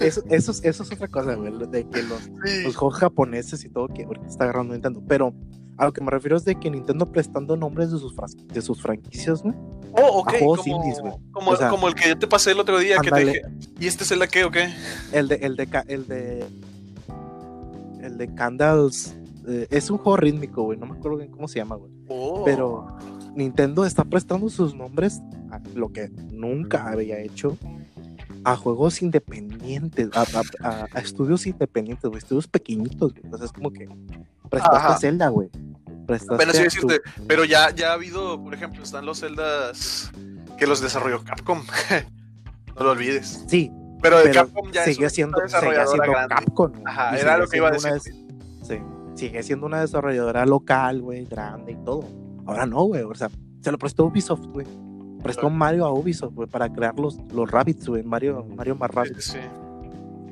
eso, eso, es- eso es otra cosa, güey, de que los, Sí. los juegos japoneses y todo que ahorita está agarrando Nintendo. Pero a lo que me refiero es de que Nintendo prestando nombres de sus, de sus franquicias, güey. Oh, ok, a juegos como, indies, güey. como, O sea, como el que yo te pasé el otro día, que te dije, ¿y este es el de qué o qué? El de, el de, el de, el de Candles. eh, es un juego rítmico, güey. No me acuerdo bien cómo se llama, güey. Oh. Pero Nintendo está prestando sus nombres a lo que nunca había hecho a juegos independientes, a, a- a- estudios independientes, güey, estudios pequeñitos, güey. Entonces es como que prestaste Ajá. a Zelda, güey. Prestaste Bueno, sí decirte, pero ya, ya ha habido, por ejemplo, están los celdas que los desarrolló Capcom. no lo olvides. tu- Sí, Pero de pero Capcom ya sigue es siendo, sigue siendo. Capcom. Ajá, era lo que iba a decir. una sí, sigue siendo una desarrolladora local, güey, grande y todo. Ahora no, güey. O sea, se lo prestó Ubisoft, güey. Prestó Mario a Ubisoft, güey, para crear los, los Rabbits, güey. Mario, Mario más Rabbits. sí.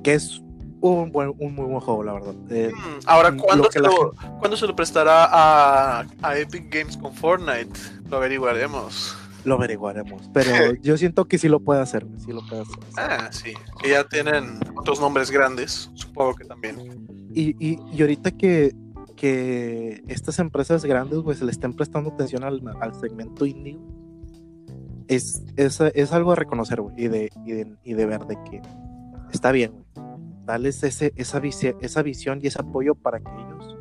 Que es un, buen, un muy buen juego, la verdad. Eh, Mm, Ahora, ¿cuándo, se lo, ¿cuándo se lo prestará a, a Epic Games con Fortnite? Lo averiguaremos. lo averiguaremos. Pero yo siento que sí lo puede hacer, Sí lo puede hacer. Ah, sí. Que ya tienen otros nombres grandes, supongo que también. Y, y, y ahorita que, que estas empresas grandes, se le estén prestando atención al, al segmento indie, es, es, es algo a reconocer, y de, y, de, y de ver de que está bien, güey. Darles ese, esa, visi- esa visión y ese apoyo para que ellos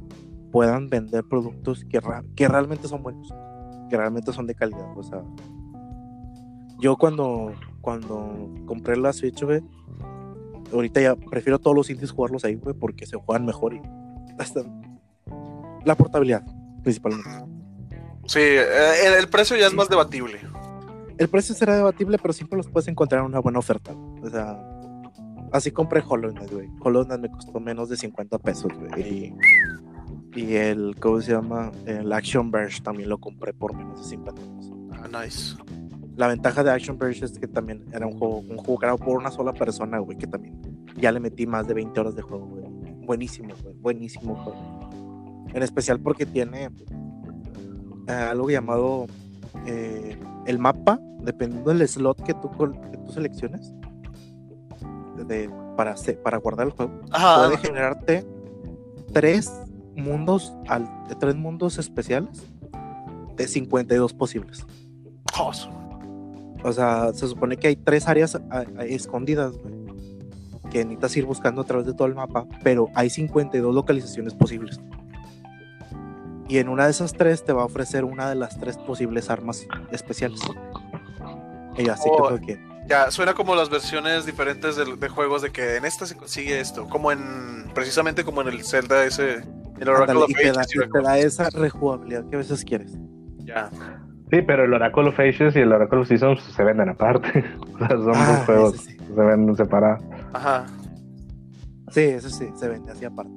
puedan vender productos que, que realmente son buenos, que realmente son de calidad. O sea, yo cuando, cuando compré la Switch, ahorita ya prefiero todos los indies jugarlos ahí, porque se juegan mejor y hasta la portabilidad, principalmente. Sí, eh, el precio ya es más debatible. El precio será debatible, pero siempre los puedes encontrar en una buena oferta. O sea, así compré Hollow Knight, güey. Hollow Knight me costó menos de 50 pesos, güey. Y, y el, ¿cómo se llama? El Action Verge también lo compré por menos de 50 pesos. Ah, nice. La ventaja de Action Verge es que también era un juego, un juego creado por una sola persona, güey, que también ya le metí más de 20 horas de juego, güey. Buenísimo, güey. Buenísimo juego. En especial porque tiene eh, algo llamado eh, el mapa, dependiendo del slot que tú, que tú selecciones de, para, para guardar el juego, Ajá. puede generarte tres mundos, al, tres mundos especiales de 52 posibles. O sea, se supone que hay tres áreas a- a- escondidas, güey, que necesitas ir buscando a través de todo el mapa, pero hay 52 localizaciones posibles. Y en una de esas tres te va a ofrecer una de las tres posibles armas especiales. Y así Oh. que creo que Ya, suena como las versiones diferentes de, de juegos de que en esta se consigue esto, como en, precisamente como en el Zelda ese, el Oracle of y te da, Ages, y te da esa rejugabilidad que a veces quieres. Ya. Sí, pero el Oracle of Ages y el Oracle of Seasons se venden aparte. o sea, son Ah, dos juegos. ese sí. Se venden separados. Ajá. Sí, eso sí, se vende así aparte.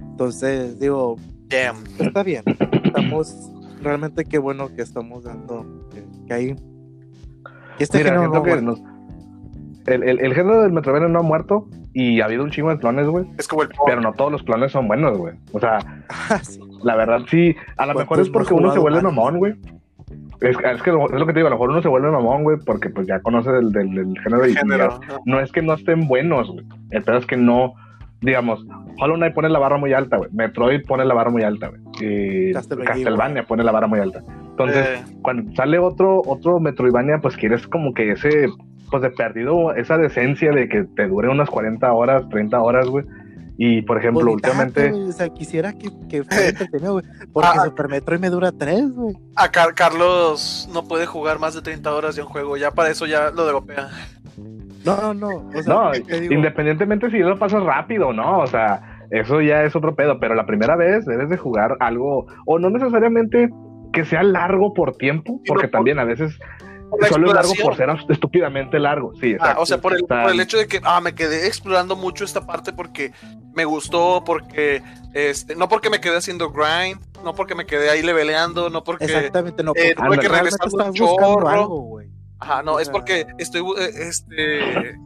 Entonces, digo, Damn. está bien. Estamos, realmente qué bueno que estamos dando, que, que hay... que este Mira, género no que nos- el, el, el género del Metroidvania no ha muerto y ha habido un chingo de clones, güey. Es como el Pero no todos los clones son buenos, güey. O sea, Ah, sí. la verdad sí. A lo ¿Cuántos mejor es porque uno se vuelve mal? mamón, güey. Es, es que lo- es lo que te digo, a lo mejor uno se vuelve mamón, güey, porque pues ya conoce del, del, del género y- y género. no es que no estén buenos, güey. El peor es que no, digamos, Hollow Knight pone la barra muy alta, güey. Metroid pone la barra muy alta, güey. Y Castlevania Castlevania pone la barra muy alta. Entonces, Eh, cuando sale otro, otro Metroidvania, pues quieres como que ese, pues de perdido, esa decencia de que te dure unas 40 horas, 30 horas, güey. Y por ejemplo, últimamente, o sea, quisiera que, que fuera entretenido, güey. Porque Ah. Super Metroid me dura tres, güey. a Car- Carlos no puede jugar más de 30 horas de un juego, ya para eso ya lo dropea. No, no, no. O sea, no, te digo, independientemente si lo pasas rápido o no, o sea, eso ya es otro pedo, pero la primera vez debes de jugar algo, o no necesariamente que sea largo por tiempo, no porque por- también a veces solo es largo por ser estúpidamente largo. Sí, Ah, o sea, por el, por el hecho de que ah, me quedé explorando mucho esta parte porque me gustó, porque este, no porque me quedé haciendo grind, no porque me quedé ahí leveleando, no porque Exactamente, no. eh, porque tuve que regresar un chorro. algo. Ajá, no, es porque estoy eh, este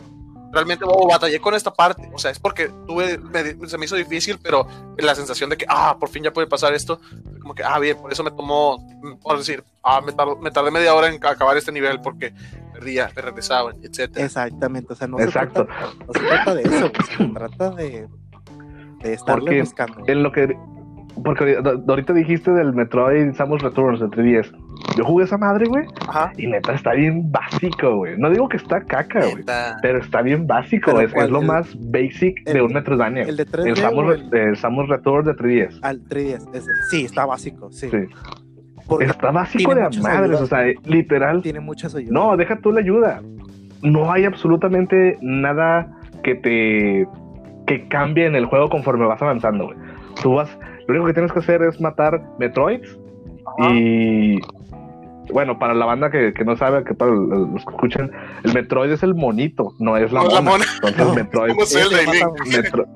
realmente oh, batallé con esta parte, o sea, es porque tuve me- se me hizo difícil, pero la sensación de que ah, por fin ya puede pasar esto, como que ah, bien, por eso me tomó mm, por decir, ah, me tardó- me tardé media hora en acabar este nivel porque perdía, me regresaban, etcétera. Exactamente, o sea, no Exacto. se trata, no se trata de eso, pues, se trata de, de estarle Porque buscando. en lo que. Porque ahorita- dijiste del Metroid Samus Returns de 3DS. Yo jugué esa madre, güey, Ajá. y neta está bien básico, güey. No digo que está caca, güey. Pero está bien básico, es, es lo El- más basic de un Metroidvania. El de 3D El Samus, el- el Samus Returns de 3DS. al 3DS, ese. sí, está básico, sí. Sí. Porque Está básico de madres, ayudas. o sea, literal. tiene muchas ayudas. No, deja tú la ayuda. No hay absolutamente nada que te que cambie en el juego conforme vas avanzando, güey. Tú vas, lo único que tienes que hacer es matar Metroids Ajá. y bueno, para la banda que, que no sabe, que para los que escuchen, el Metroid es el monito, no es la No es la mona. Entonces No. Metroid mata- Metro-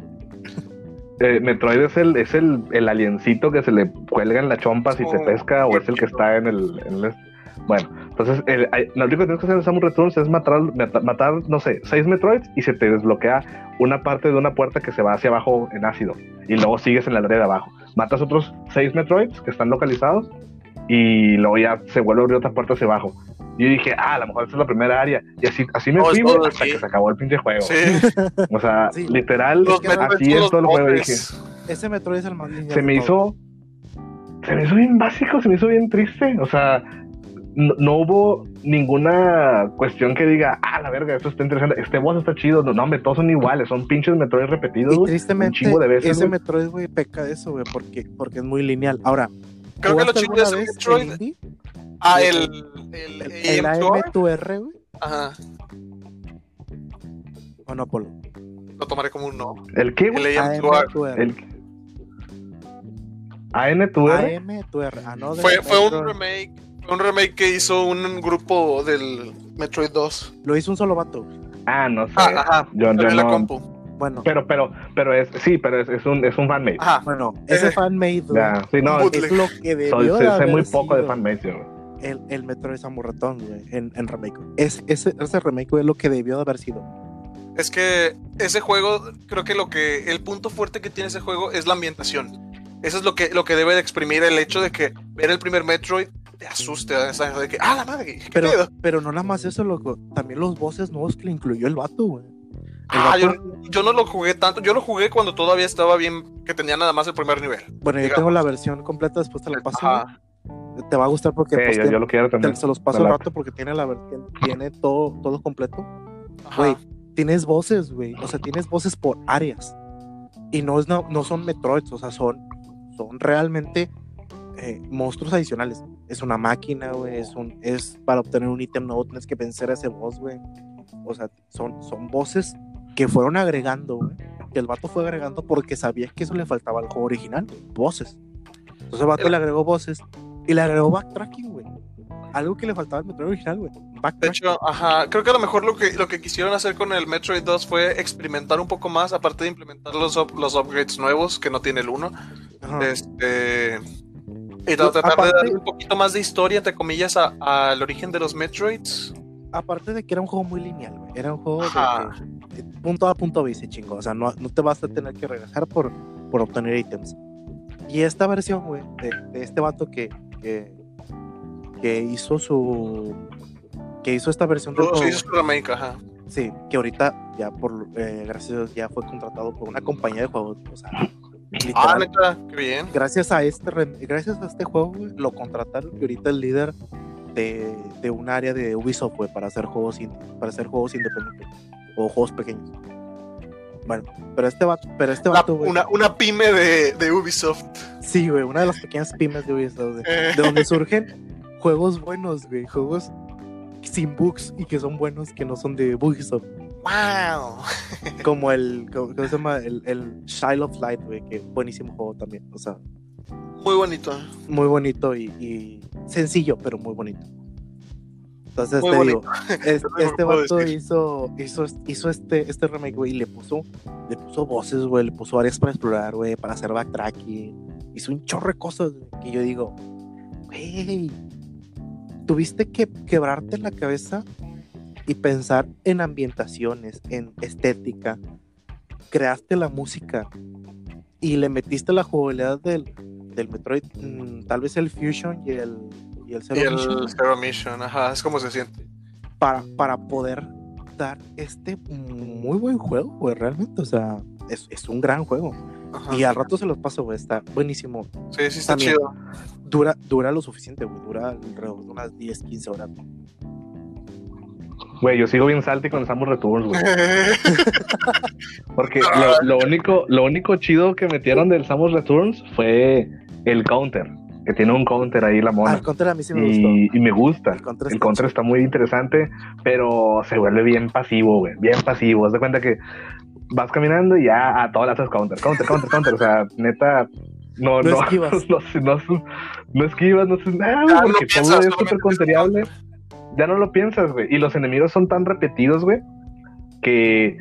eh, Metroid es el es el, el aliencito que se le cuelga en la chompa si se Oh, pesca o es el que está en el, en el- bueno entonces el, hay- lo único que tienes que hacer en Samus Returns es matar, mata- matar no sé seis Metroids y se te desbloquea una parte de una puerta que se va hacia abajo en ácido y luego sigues en la área de abajo. Matas otros seis Metroids que están localizados y luego ya se vuelve a abrir otra puerta hacia abajo. Y yo dije ah a lo mejor esta es la primera área y así así me fui hasta sí. que se acabó el pinche juego. Sí, o sea Sí. literal los así es todo el juego dije. Ese Metroid es el más se me hizo se me hizo bien básico, se me hizo bien triste, o sea, no, no hubo ninguna cuestión que diga, ah, la verga, esto está interesante, este boss está chido, no, no, hombre, todos son iguales, son pinches Metroid repetidos, Y güey, un tristemente, chingo de veces, ese güey. Metroid, güey, peca de eso, güey, porque, porque es muy lineal. Ahora, Creo que lo ¿jugaste chido vez Metroid. el? Ah, el- el, el, El, el AM2R. AM2R, güey, Ajá. o no, Polo. Lo tomaré como un no. ¿El qué, El güey? AM2R. AM2R. El... AN2R, AM2R, ah, no, Fue, fue un remake. Un remake que hizo un grupo del Metroid 2. Lo hizo un solo vato. ah, no sé, Ah, ajá. yo, yo en la no, compu. Bueno, pero, pero, pero es, sí, pero es, es un, es un fanmate, Ajá. bueno, ese Eh, fanmade, ya, sí, no, es lo que debió soy, de sé, muy poco de sido fanmate, güey. el, el Metroid güey, en, en remake. Es, ese, ese remake, es lo que debió de haber sido. Es que ese juego, creo que lo que el punto fuerte que tiene ese juego es la ambientación. Eso es lo que, lo que debe de exprimir el hecho de que ver el primer Metroid te asuste, de que, ah, la madre, ¿qué Pero, pedo? pero no nada más eso, loco. También los voces nuevos que le incluyó el vato, güey. Ah, yo, yo no lo jugué tanto, yo lo jugué cuando todavía estaba bien, que tenía nada más el primer nivel. Bueno, yo digamos. tengo la versión completa, después te la paso. Ajá. Te va a gustar porque Sí, pues, yo, tiene- yo lo quiero te- también. se los paso late. rato porque tiene la versión, tiene todo, todo completo. Güey, tienes voces, güey. O sea, tienes voces por áreas. Y no, es, no, no son Metroids, o sea, son, son realmente eh, monstruos adicionales. Es una máquina, güey. Es, un, es para obtener un ítem nuevo, tienes que vencer a ese boss, güey. O sea, son, son voces que fueron agregando, güey. Que el vato fue agregando porque sabía que eso le faltaba al juego original, voces. Entonces el vato le agregó voces y le agregó backtracking, güey. Algo que le faltaba al Metroid original, güey. De hecho, ajá, creo que a lo mejor lo que, lo que quisieron hacer con el Metroid 2 fue experimentar un poco más, aparte de implementar los, los upgrades nuevos que no tiene el 1. Ajá. Este. Y tratar de aparte- darle un poquito más de historia, entre comillas, a- al origen de los Metroids. aparte de que era un juego muy lineal, güey. Era un juego de, que- de punto A punto B, se chingó. O sea, no, no te vas a tener que regresar por, por obtener ítems. Y esta versión, güey, de, de este vato que, que, que hizo su. que hizo esta versión del Sí, juego. remake, ajá. Sí, que ahorita ya por eh, gracias a Dios ya fue contratado por una compañía de juegos. O sea, Ah, literal, neta, qué bien. gracias a este gracias a este juego, güey, lo contrataron y ahorita es líder de, de un área de Ubisoft, güey, para hacer juegos para hacer juegos independientes o juegos pequeños. Bueno, pero este vato, pero este La- vato, güey, una, una pyme de, de Ubisoft. sí, güey, una de las pequeñas pymes de Ubisoft, güey, Eh, de donde surgen juegos buenos, güey, juegos sin bugs y que son buenos que no son de Ubisoft. Wow. Como el, ¿cómo se llama? El, el Child of Light, güey, que buenísimo juego también. O sea, Muy bonito. Muy bonito y, y sencillo, pero muy bonito. Entonces Muy te bonito. digo, es- este vato decir. hizo, hizo, hizo este, este remake, güey, y le puso, le puso voces, güey, le puso áreas para explorar, güey, para hacer backtracking. Hizo un chorro de cosas que yo digo, güey, tuviste que quebrarte la cabeza y pensar en ambientaciones, en estética. Creaste la música y le metiste la jugabilidad del, del Metroid, mm, tal vez el Fusion y el, y el Zero Y el Mission, Zero Mission, ajá, es como se siente. para, para poder dar este muy buen juego, güey, realmente. O sea, es, es un gran juego. Ajá. Y al rato se los paso, güey, está buenísimo. Sí, sí está También. chido. Dura, dura lo suficiente, güey, dura alrededor de unas 10, 15 horas. Güey, yo sigo bien salty con Samus Returns, güey. Porque lo, lo único, lo único chido que metieron del Samus Returns fue el counter. Que tiene un counter ahí la Ah, mona. el counter a mí sí me gustó. y, y me gusta. El counter El está counter está muy interesante, pero se vuelve bien pasivo, güey. Bien pasivo. Haz de cuenta que vas caminando y ya a todas las haces counter, counter, counter, counter. O sea, neta, no, No no, esquivas. no, no, no esquivas, no haces nada, Ah, no porque piensas, todo es súper counteriable. Ya no lo piensas, güey. Y los enemigos son tan repetidos, güey, que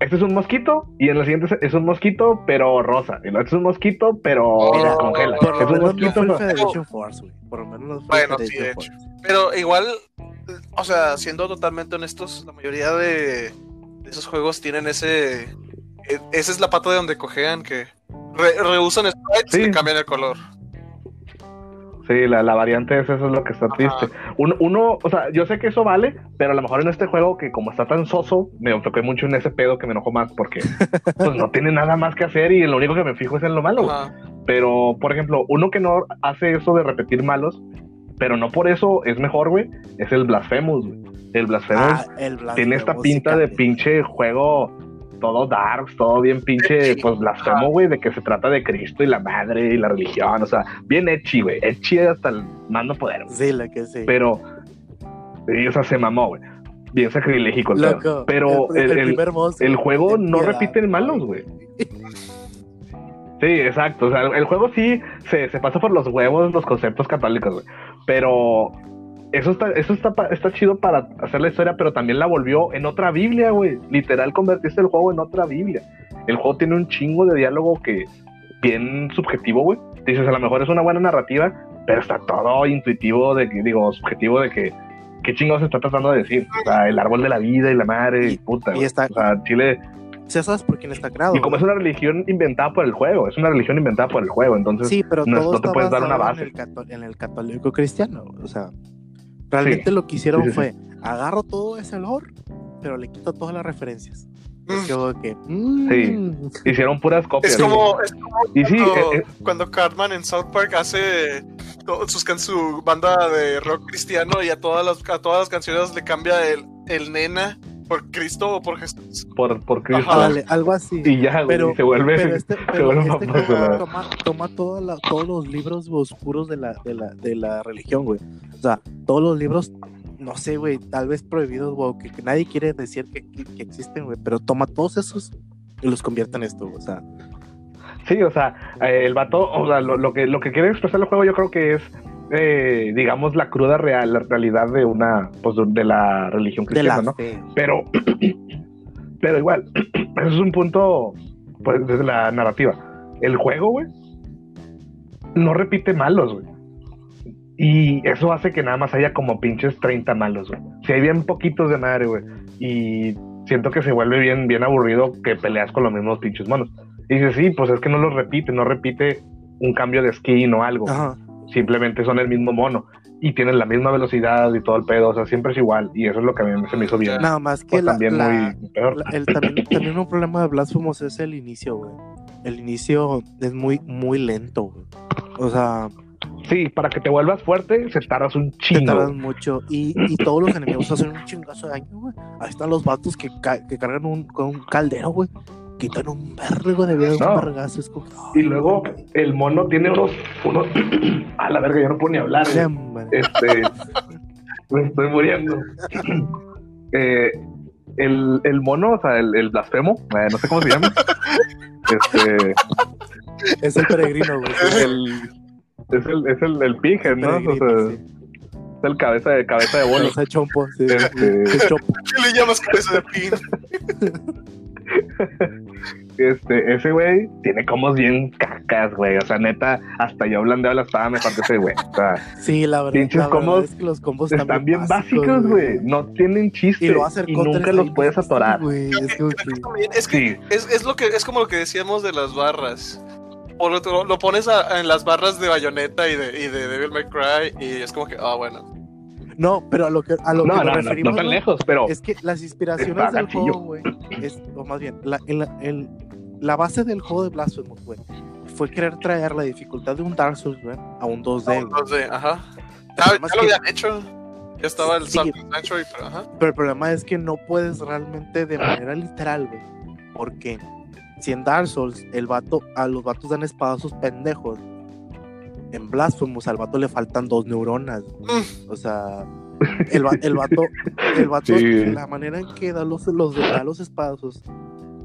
este es un mosquito y en la siguiente es- un mosquito, pero rosa. Otro es un mosquito, pero Mira, se congela. Por lo Es un menos no mosquito, fue el no- Federation Force, güey. Por lo menos no fue Bueno, sí, de hecho. Force. Pero igual, o sea, siendo totalmente honestos, la mayoría de, de esos juegos tienen ese. e- Esa es la pata de donde cojean, que re- reusan sprites Sí. y cambian el color. Sí, la, la variante es eso es lo que está triste. Uno, uno, o sea, yo sé que eso vale, pero a lo mejor en este juego que como está tan soso, me enfoqué mucho en ese pedo que me enojó más porque pues no tiene nada más que hacer y lo único que me fijo es en lo malo. Pero, por ejemplo, uno que no hace eso de repetir malos, pero no por eso es mejor, güey, es el Blasphemous, güey. El Blasphemous Ah, el Blasphemous, tiene esta sí, pinta de pinche juego todo darks, todo bien pinche, pues blasfemo, güey, de que se trata de Cristo y la madre y la religión, o sea, bien etchi, güey, etchi hasta el mando poder, güey. Sí, la que sí. pero, sí, o sea, se mamó, güey, bien el. Loco, pero el, el- boss, juego no piedad, repite malos, güey. Sí, exacto. O sea, el juego sí se, se pasa por los huevos los conceptos católicos, güey. Pero eso está, eso está, está chido para hacer la historia, pero también la volvió en otra Biblia, güey. Literal, convertiste el juego en otra Biblia. El juego tiene un chingo de diálogo que bien subjetivo, güey. Dices, a lo mejor es una buena narrativa, pero está todo intuitivo de que, digo, subjetivo de que qué chingados está tratando de decir. O sea, el árbol de la vida y la madre y, Y- puta. y está- O sea, Chile. Sí, sabes por quién está creado. Y como es una religión inventada por el juego, es una religión inventada por el juego, entonces Sí, pero no- todo no te puedes dar una base. En el, en el católico cristiano. O sea, realmente lo que hicieron Sí, sí, sí. fue agarro todo ese lore, pero le quito todas las referencias. Es Mm. que. mm, Sí. hicieron puras copias. Es como, es como Y sí, cuando, eh, eh, cuando Cartman en South Park hace todo- sus can- su banda de rock cristiano y a todas las, a todas las canciones le cambia el, el nena por Cristo o por Jesús. por, por Cristo. Algo así. Y ya, güey, Pero- se vuelve. pero este, pero vuelve este la- toma, toma toda la- todos los libros oscuros de la, de, la, de la religión, güey. O sea, todos los libros, no sé, güey, tal vez prohibidos, güey, que, que nadie quiere decir que, que- que existen, güey, pero toma todos esos y los convierte en esto, o sea. Sí, o sea, eh, el vato, o sea, lo, lo que, lo que quiere expresar el juego yo creo que es, eh, digamos, la cruda real, la realidad de una, pues, de la religión De cristiana, la ¿no? fe. Pero, pero igual, eso es un punto, pues, desde la narrativa. El juego, güey, no repite malos, güey. Y eso hace que nada más haya como pinches 30 malos, güey. Si hay bien poquitos de madre, güey. Y siento que se vuelve bien, bien aburrido que peleas con los mismos pinches monos. Y dices, sí, pues es que no los repite, no repite un cambio de skin o algo. Ajá. Simplemente son el mismo mono. Y tienen la misma velocidad y todo el pedo. O sea, siempre es igual. Y eso es lo que a mí se me hizo bien. Nada más que Pues la, también la- muy peor. la- el, también, también un problema de Blasphemous es el inicio, güey. El inicio es muy, muy lento, güey. O sea, Sí, para que te vuelvas fuerte, se tardas un te chingo. tardas mucho. Y, y todos los enemigos hacen un chingazo de daño, güey. Ahí están los vatos que, ca- que cargan un, con un caldero, güey. Quitan un vergo de vida, No. un vergazo. Es como, Y luego el mono tiene unos. unos... a la verga, yo no puedo ni hablar. Hombre. Este. me estoy muriendo. Eh, el, el mono, o sea, el, el blasfemo, eh, no sé cómo se llama. Este. Es el peregrino, güey. El, Es el, es el, el ¿no? O Peregrino, sea, sí. es el cabeza de, cabeza de bolo. Cabeza de chompo, sí. Este- Es chompo. ¿Qué le llamas cabeza de pin? Este, ese güey tiene comos bien cacas, güey. O sea, neta, hasta yo blandeo la espada mejor que ese güey. O sea, Sí, la verdad, Pinches la verdad combos es que los combos están bien básicos, güey. No tienen chiste Y lo nunca los puedes atorar. Es como que- Es que Sí, es, es lo que es como lo que decíamos de las barras. Por otro, lo pones a- en las barras de Bayonetta y de, y de Devil May Cry y es como que, ah, bueno. No, pero a lo que, a lo no, que no, nos referimos no tan güey, lejos, pero es que las inspiraciones del juego, güey, es, o más bien, la, en la, en- la base del juego de Blasphemous, güey, fue querer traer la dificultad de un Dark Souls, güey, a un 2D, güey. Entonces, ajá. El Ya, lo que- habían hecho. Ya estaba el Sí. Sanctuary, pero ajá. Pero el problema es que no puedes realmente de manera literal, güey. Porque si en Dark Souls el vato, a los vatos dan espadazos pendejos, en Blasphemous al vato le faltan dos neuronas. Mm. O sea, el, el vato, el vato, Sí. la manera en que da los, los, da los espadazos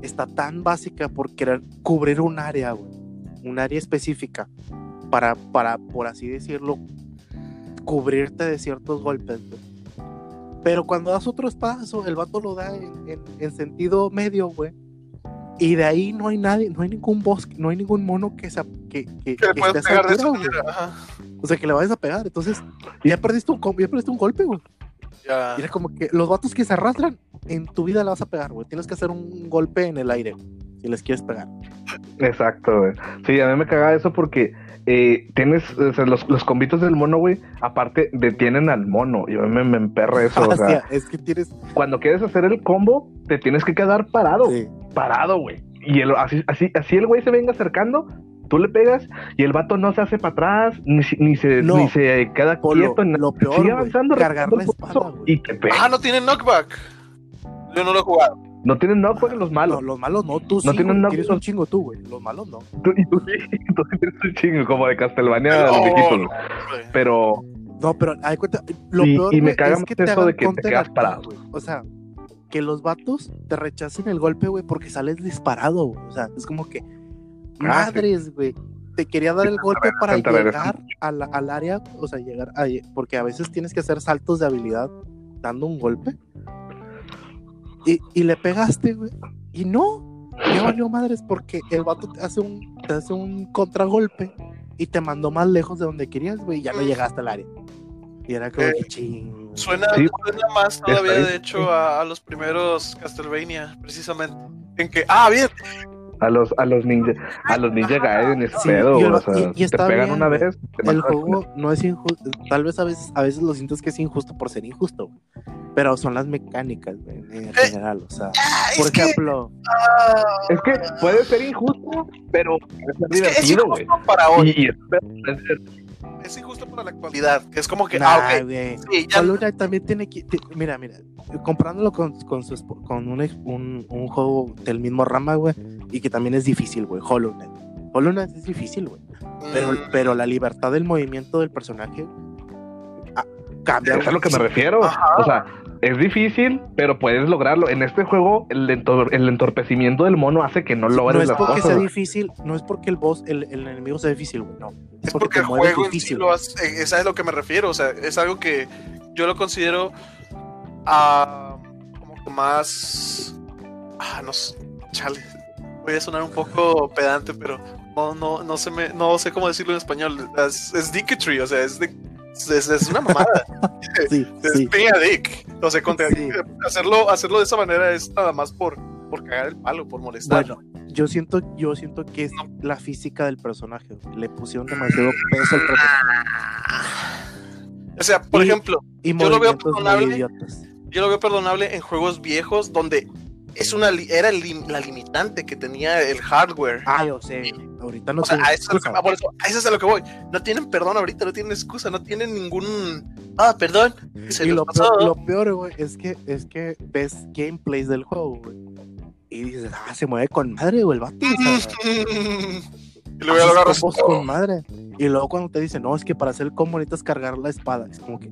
está tan básica por querer cubrir un área, güey. Un área específica. Para, para, por así decirlo, cubrirte de ciertos golpes, güey. Pero cuando das otro espadazo, el vato lo da en, en- en sentido medio, güey. Y de ahí no hay nadie, no hay ningún bosque, no hay ningún mono que, se, que, que, Que esté pegar de esa manera, ajá. O sea, que le vayas a pegar. Entonces, ya perdiste un, com- ya perdiste un golpe, güey. Ya. Y era como que los vatos que se arrastran, en tu vida le vas a pegar, güey. Tienes que hacer un golpe en el aire, güey, si les quieres pegar. Exacto, güey. Sí, a mí me cagaba eso porque eh, tienes o sea, los, los combitos del mono, güey. Aparte, detienen al mono. Y a mí me, me emperra eso. o sea, es que tienes. cuando quieres hacer el combo, te tienes que quedar parado. Sí. Parado, güey. Y el- así, así, así el güey se venga acercando, tú le pegas y el vato no se hace para atrás, ni, se- ni se, No. ni se queda Polo, quieto. lo peor, sigue avanzando, cargar la espada, y te pega. Ah, no tiene knockback. Yo no lo he jugado. No tienen knockback los malos. No, los malos no, tú No sí, nada- tienes un chingo tú, güey. Los malos no. Tú, y tú sí, tú tienes un chingo como de Castlevania No, los viejitos. no, güey. hombre. Pero No, pero hay cuenta, lo Y- peor y me caga es que te eso de que te quedas parado. güey. O sea, que los vatos te rechacen el golpe, güey, porque sales disparado, güey. O sea, es como que Ah, sí. madres, güey. Te quería dar el golpe para llegar a la- al área, o sea, llegar a, porque a veces tienes que hacer saltos de habilidad dando un golpe. Y, y le pegaste, güey. Y no, ya valió madres porque el vato te hace un, te hace un contragolpe y te mandó más lejos de donde querías, güey, y ya no llegaste al área. Y era como Eh, que ching. Suena, Sí. suena más todavía, de hecho, a, a los primeros Castlevania, precisamente. En que, ah, bien, a los, a los ninja, a los ninja Gaiden es Sí, pedo, y el- o sea, y- y te pegan bien, una vez, te El juego no es injusto, tal vez a veces, a veces lo sientes que es injusto por ser injusto, güey. pero son las mecánicas, güey, en general, o sea, ah, por es que, ejemplo, ah, Es que puede ser injusto, pero puede ser es que es divertido, güey. injusto para hoy, Y, y es, ser- es injusto para la actualidad, que es como que, nah, ah, ok, güey, sí, ya, Hollow Knight también tiene que. Mira, mira. Comparándolo con, con, su, espo- con un, un, un juego del mismo rama, güey. Y que también es difícil, güey. Hollow Knight. Hollow Knight es difícil, güey. Pero, mm, pero la libertad del movimiento del personaje ah, cambia. es a lo que me refiero. Ajá. O sea, es difícil, pero puedes lograrlo. En este juego, el, entor- el entorpecimiento del mono hace que no No logres es las porque cosas. sea güey. difícil, no es porque el boss, el, el enemigo sea difícil, güey. No. es porque el juego en sí lo hace, eh, es a lo que me refiero, o sea, es algo que yo lo considero ah, como que más, ah, no sé, chale, voy a sonar un poco pedante, pero no, no, no sé, me, no sé cómo decirlo en español, es, es dicketry, o sea, es de, es, es una mamada, Sí, es sí. dick, o sea, contra- Sí. hacerlo, hacerlo de esa manera es nada más por, por cagar el palo, por molestar. Bueno, yo siento, yo siento que es la física del personaje. Le pusieron demasiado peso al personaje. o sea, por Y- ejemplo, Y Yo lo veo perdonable. yo lo veo perdonable en juegos viejos donde es una era lim- la limitante que tenía el hardware. Ah, yo sé. Ahorita no o sea, a eso, es a lo que- excusa. por eso, a eso es a lo que voy. No tienen perdón ahorita, no tienen excusa, no tienen ningún. Ah, perdón. Se y lo pasó. peor, lo peor, güey, es que, es que ves gameplays del juego, güey. Y dices, ah, se mueve con madre, güey, el vato. y luego lo agarras. con madre. Y luego cuando te dicen, no, es que para hacer el combo necesitas cargar la espada. Es como que,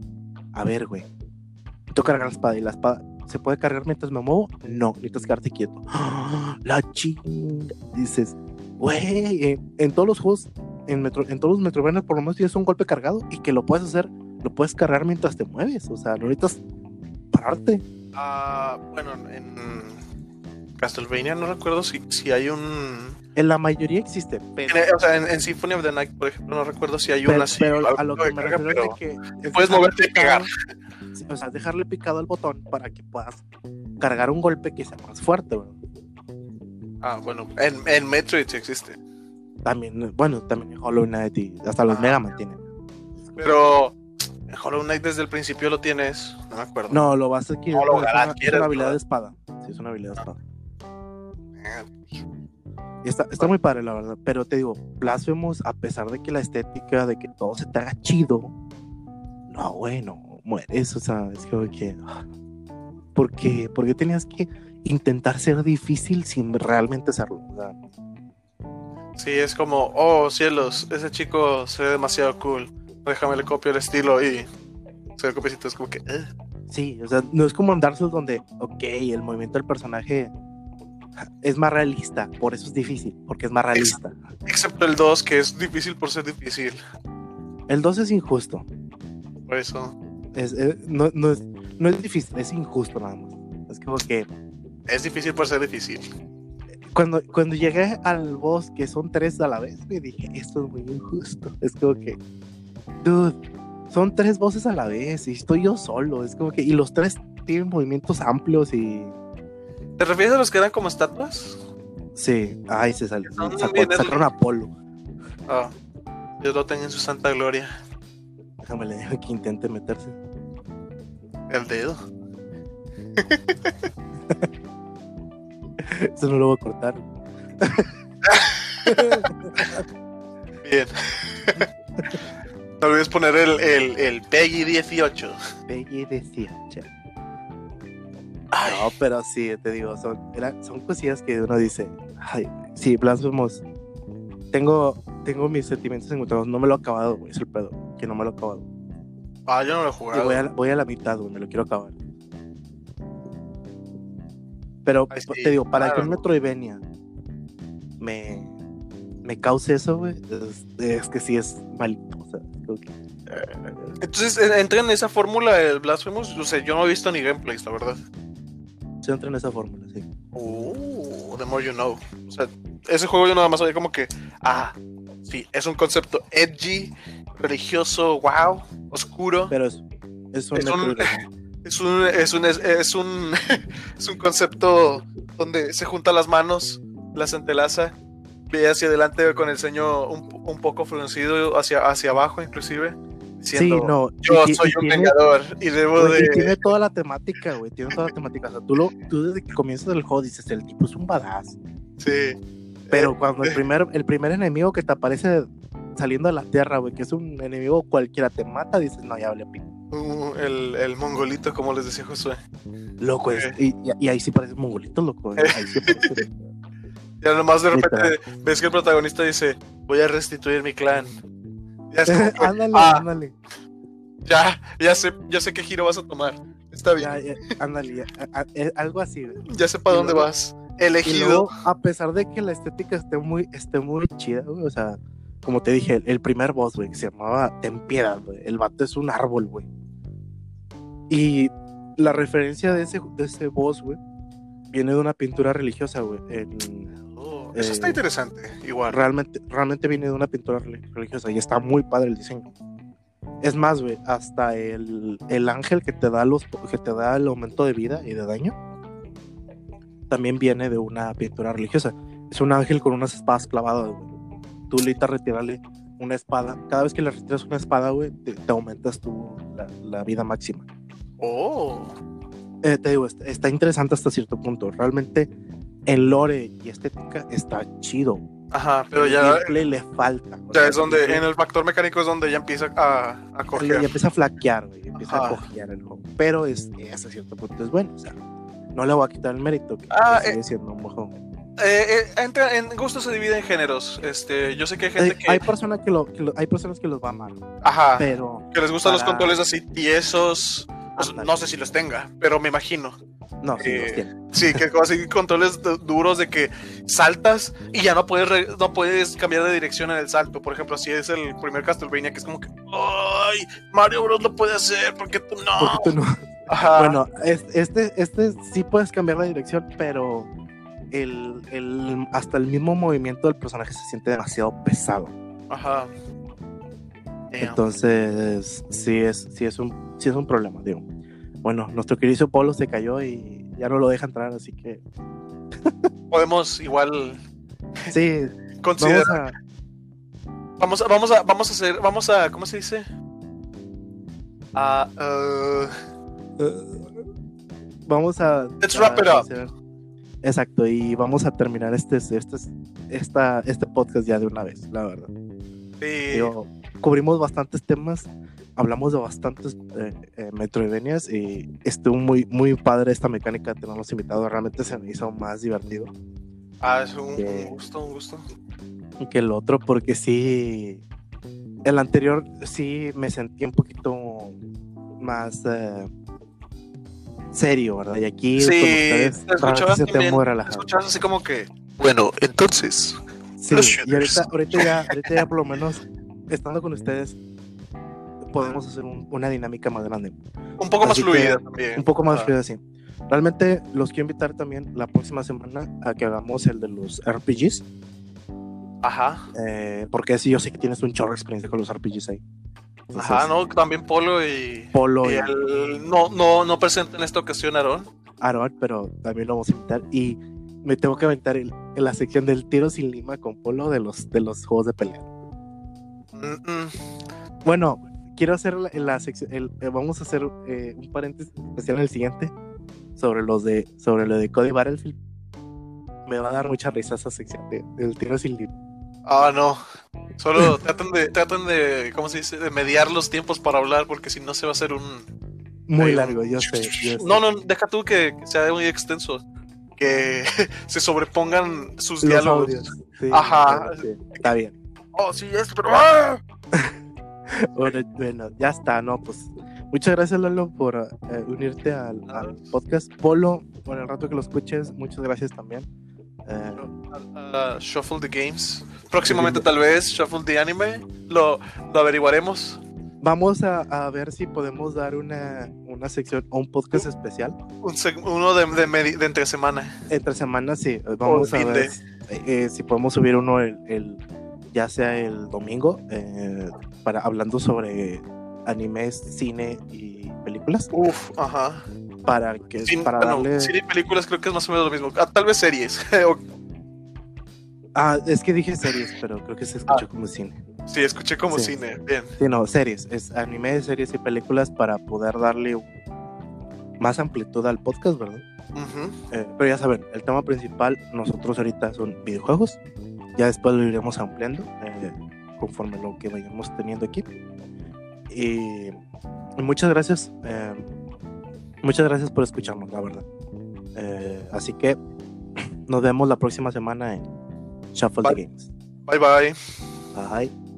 a ver, güey. Necesito cargar la espada. Y la espada, ¿se puede cargar mientras me muevo? No, necesitas quedarte quieto. La chinga. Dices, güey, en, en todos los juegos en, Metro, en todos los Metroidvania por lo menos tienes un golpe cargado y que lo puedes hacer, lo puedes cargar mientras te mueves. O sea, no necesitas pararte. Ah, bueno, en Castlevania no recuerdo si, si hay un. En la mayoría existe, pero. En, o sea, en, en, Symphony of the Night, por ejemplo, no recuerdo si hay pero, una así. pero a lo que me refiero pero es que. es puedes moverte y pegar. O sea, dejarle picado al botón para que puedas cargar un golpe que sea más fuerte, bro. Ah, bueno, en, en Metroid sí existe. También, bueno, también en Hollow Knight y hasta los Ah. Mega Man tienen. Pero en Hollow Knight desde el principio lo tienes. No me acuerdo. No, lo vas a adquirir. No, lo es, una, es una habilidad de espada. Sí, es una habilidad de espada. Ah, Y está, está muy padre, la verdad. Pero te digo, Blasphemous, a pesar de que la estética, de que todo se te haga chido, no, güey, no mueres. O sea, es como que. ah, ¿Por qué? ¿Por qué tenías que intentar ser difícil sin realmente serlo? Sí, es como, oh cielos, ese chico se ve demasiado cool. Déjame le copio el estilo y se ve copiecito. Es como que, eh. sí, o sea, no es como Dark Souls donde, ok, el movimiento del personaje es más realista, por eso es difícil, porque es más realista. excepto el 2, que es difícil por ser difícil. El 2 es injusto. Por eso Es, es- no, no es, no es difícil, es injusto nada más. Es como que es difícil por ser difícil. cuando, cuando llegué al boss, que son tres a la vez, me dije, esto es muy injusto. Es como que, dude, son tres voces a la vez y estoy yo solo. Es como que, y los tres tienen movimientos amplios y. ¿Te refieres a los que eran como estatuas? Sí, ay, se salió. Sacó, sacaron a Polo. Ah, Dios lo tenga en su santa gloria. Déjame le digo que intente meterse. El dedo. Eso no lo voy a cortar. Bien. no olvides poner el, el, el Peggy 18. Peggy decía, che. Ay, No, pero sí, te digo, son, cosillas que uno dice, ay, sí, Blasphemous. Tengo, tengo mis sentimientos encontrados, no me lo he acabado, güey, es el pedo, que no me lo he acabado. ah, yo no lo he jugado. voy a, la- voy a la mitad, güey, me lo quiero acabar. Pero Ay, sí, te digo, para que un Metroidvania me, me cause eso, güey, es, es que sí es malito, o sea, que- Entonces, entra en esa fórmula el Blasphemous. O sea, yo no he visto ni gameplays, la verdad. se entra en esa fórmula, sí. Uh, the more you know. O sea, ese juego yo nada más sabía como que, ah, sí, es un concepto edgy, religioso, wow, oscuro. Pero es, es un Es un-. Es un, es un, es, un, es un concepto donde se juntan las manos, las entrelaza, ve hacia adelante con el ceño un, un poco fruncido hacia, hacia abajo, inclusive. Sí, no. Yo y- soy y un tiene- vengador y debo Güey, y de. tiene toda la temática, güey. Tiene toda la temática. O sea, tú, lo, tú desde que comienzas el juego dices, el tipo es un badass. Sí. Pero cuando el primer, el primer enemigo que te aparece saliendo de la tierra, güey, que es un enemigo cualquiera, te mata, dices, no, ya vale pico. Uh, el, el mongolito, como les decía Josué. Loco, es, y, y- ahí sí parece mongolito, loco. eh, Ahí sí parece. Ya nomás de repente ves que el protagonista dice: Voy a restituir mi clan. Ya, es como que, ándale, ah, ándale. ya, ya sé, ya sé qué giro vas a tomar. Está bien, Ya, ya, ándale, ya, a- a- eh, algo así, ya sé para dónde luego- vas. Y Elegido. luego, a pesar de que la estética esté muy, esté muy chida, güey, o sea, como te dije, el, el primer boss, güey, que se llamaba Ten Piedad, güey. El vato es un árbol, güey. Y la referencia de ese, de ese boss, güey, viene de una pintura religiosa, güey. Oh, eso eh, está interesante. Igual. realmente, realmente viene de una pintura reli- religiosa y está muy padre el diseño. Es más, güey, hasta el, el ángel que te da los que te da el aumento de vida y de daño también viene de una pintura religiosa. Es un ángel con unas espadas clavadas, güey. Tú necesitas retirarle una espada. Cada vez que le retiras una espada, güey, te, te aumentas tu, la, la vida máxima. Oh. Eh, te digo, está, está interesante hasta cierto punto. Realmente, en lore y estética está chido. Ajá, pero El ya, gameplay le falta. o ya sea, es donde, en el factor mecánico es donde ya empieza a, a Ya coger. empieza a flaquear, güey. Empieza Ajá. a cojear el juego. Pero es, hasta cierto punto es bueno. O sea, no le voy a quitar el mérito. Que, Ah, sigue eh, siendo un. Eh, eh, entra, en gusto se divide en géneros. Este, yo sé que hay gente que, hay, personas que lo, que lo- hay personas que los va mal. ajá, Pero que les gustan los controles así tiesos. Pues, no sé si los tenga, pero me imagino. No, sí, Eh, los tiene. Sí, que así controles du- duros de que saltas y ya no puedes no puedes cambiar de dirección en el salto. Por ejemplo, si es el primer Castlevania que es como que ay, Mario Bros lo puede hacer, porque tú no? Porque tú no. Ajá. Bueno, es- este, este sí puedes cambiar la dirección, pero el, el- hasta el mismo movimiento del personaje se siente demasiado pesado. Ajá. Damn. Entonces, sí es, sí es un, sí es un problema, digo. Bueno, nuestro querido Polo se cayó y ya no lo deja entrar, así que podemos igual sí, considerar vamos a, Vamos a, vamos a, vamos a hacer, vamos a, ¿cómo se dice? A, uh, vamos a Let's a wrap it up. hacer- Exacto, y vamos a terminar este, este, esta, este podcast ya de una vez, la verdad. sí, Digo, cubrimos bastantes temas, hablamos de bastantes eh, eh, y estuvo muy, muy padre esta mecánica de tenerlos invitados. Realmente se me hizo más divertido ah, es un gusto, un gusto. que el otro, porque sí, el anterior sí me sentí un poquito más eh, serio, ¿verdad? Y aquí Sí, ustedes te escuchabas realmente se te te escuchabas así como que, bueno, entonces, Sí, y ahorita, ahorita, ya, ahorita ya por lo menos estando con ustedes podemos hacer un- una dinámica más grande. un poco más que, fluida también. un poco más Ah, fluida, sí. Realmente los quiero invitar también la próxima semana a que hagamos el de los RPGs, Ajá, eh, porque sí, yo sé que tienes un chorro de experiencia con los RPGs ahí. Ajá, no, también Polo y, Polo y y el, no, no, no presente en esta ocasión Aaron. Aaron, pero también lo vamos a invitar. Y me tengo que aventar el- en la sección del tiro sin lima con Polo de los, de los juegos de pelea. Mm, mm. Bueno, quiero hacer la, la sección, el- eh, vamos a hacer eh, un paréntesis especial en el siguiente sobre los de, sobre lo de Cody Battlefield. Me va a dar mucha risa esa sección de- del tiro sin lima. Ah, no. Solo tratan de, tratan de, ¿cómo se dice? De mediar los tiempos para hablar, porque si no se va a hacer un, Muy largo, yo sé. yo sé. No, no, deja tú que, que sea muy extenso. Que se sobrepongan sus Los diálogos. audios. Sí, Ajá. sí, está bien. Oh, sí, es, pero. ¡ah! Bueno, bueno, ya está, ¿no? Pues muchas gracias, Lalo, por eh, unirte al, al podcast. Polo, por el rato que lo escuches, muchas gracias también. Ah, Shuffle the Games. Próximamente, tal vez, Shuffle the Anime. Lo, lo averiguaremos. vamos a, a ver si podemos dar una, una sección o un podcast especial. Un seg- uno de, de, medi- de entre semana. Entre semanas, sí. Vamos a ver de. eh, si podemos subir uno el, el- ya sea el domingo, eh, para hablando sobre animes, cine y películas. Uf, ajá. Para que Sin- para bueno, darle. cine y películas creo que es más o menos lo mismo. Ah, tal vez series. Ah, es que dije series, pero creo que se escuchó como cine. sí, escuché como Sí. cine. Bien. Sí, no, series. Es anime, series y películas para poder darle más amplitud al podcast, ¿verdad? Ujú. Eh, pero ya saben, el tema principal nosotros ahorita son videojuegos. Ya después lo iremos ampliando eh, conforme lo que vayamos teniendo aquí. Y, y muchas gracias. eh, muchas gracias por escucharnos, la verdad. Eh, así que nos vemos la próxima semana en Shuffle the. Games. Bye bye. Bye.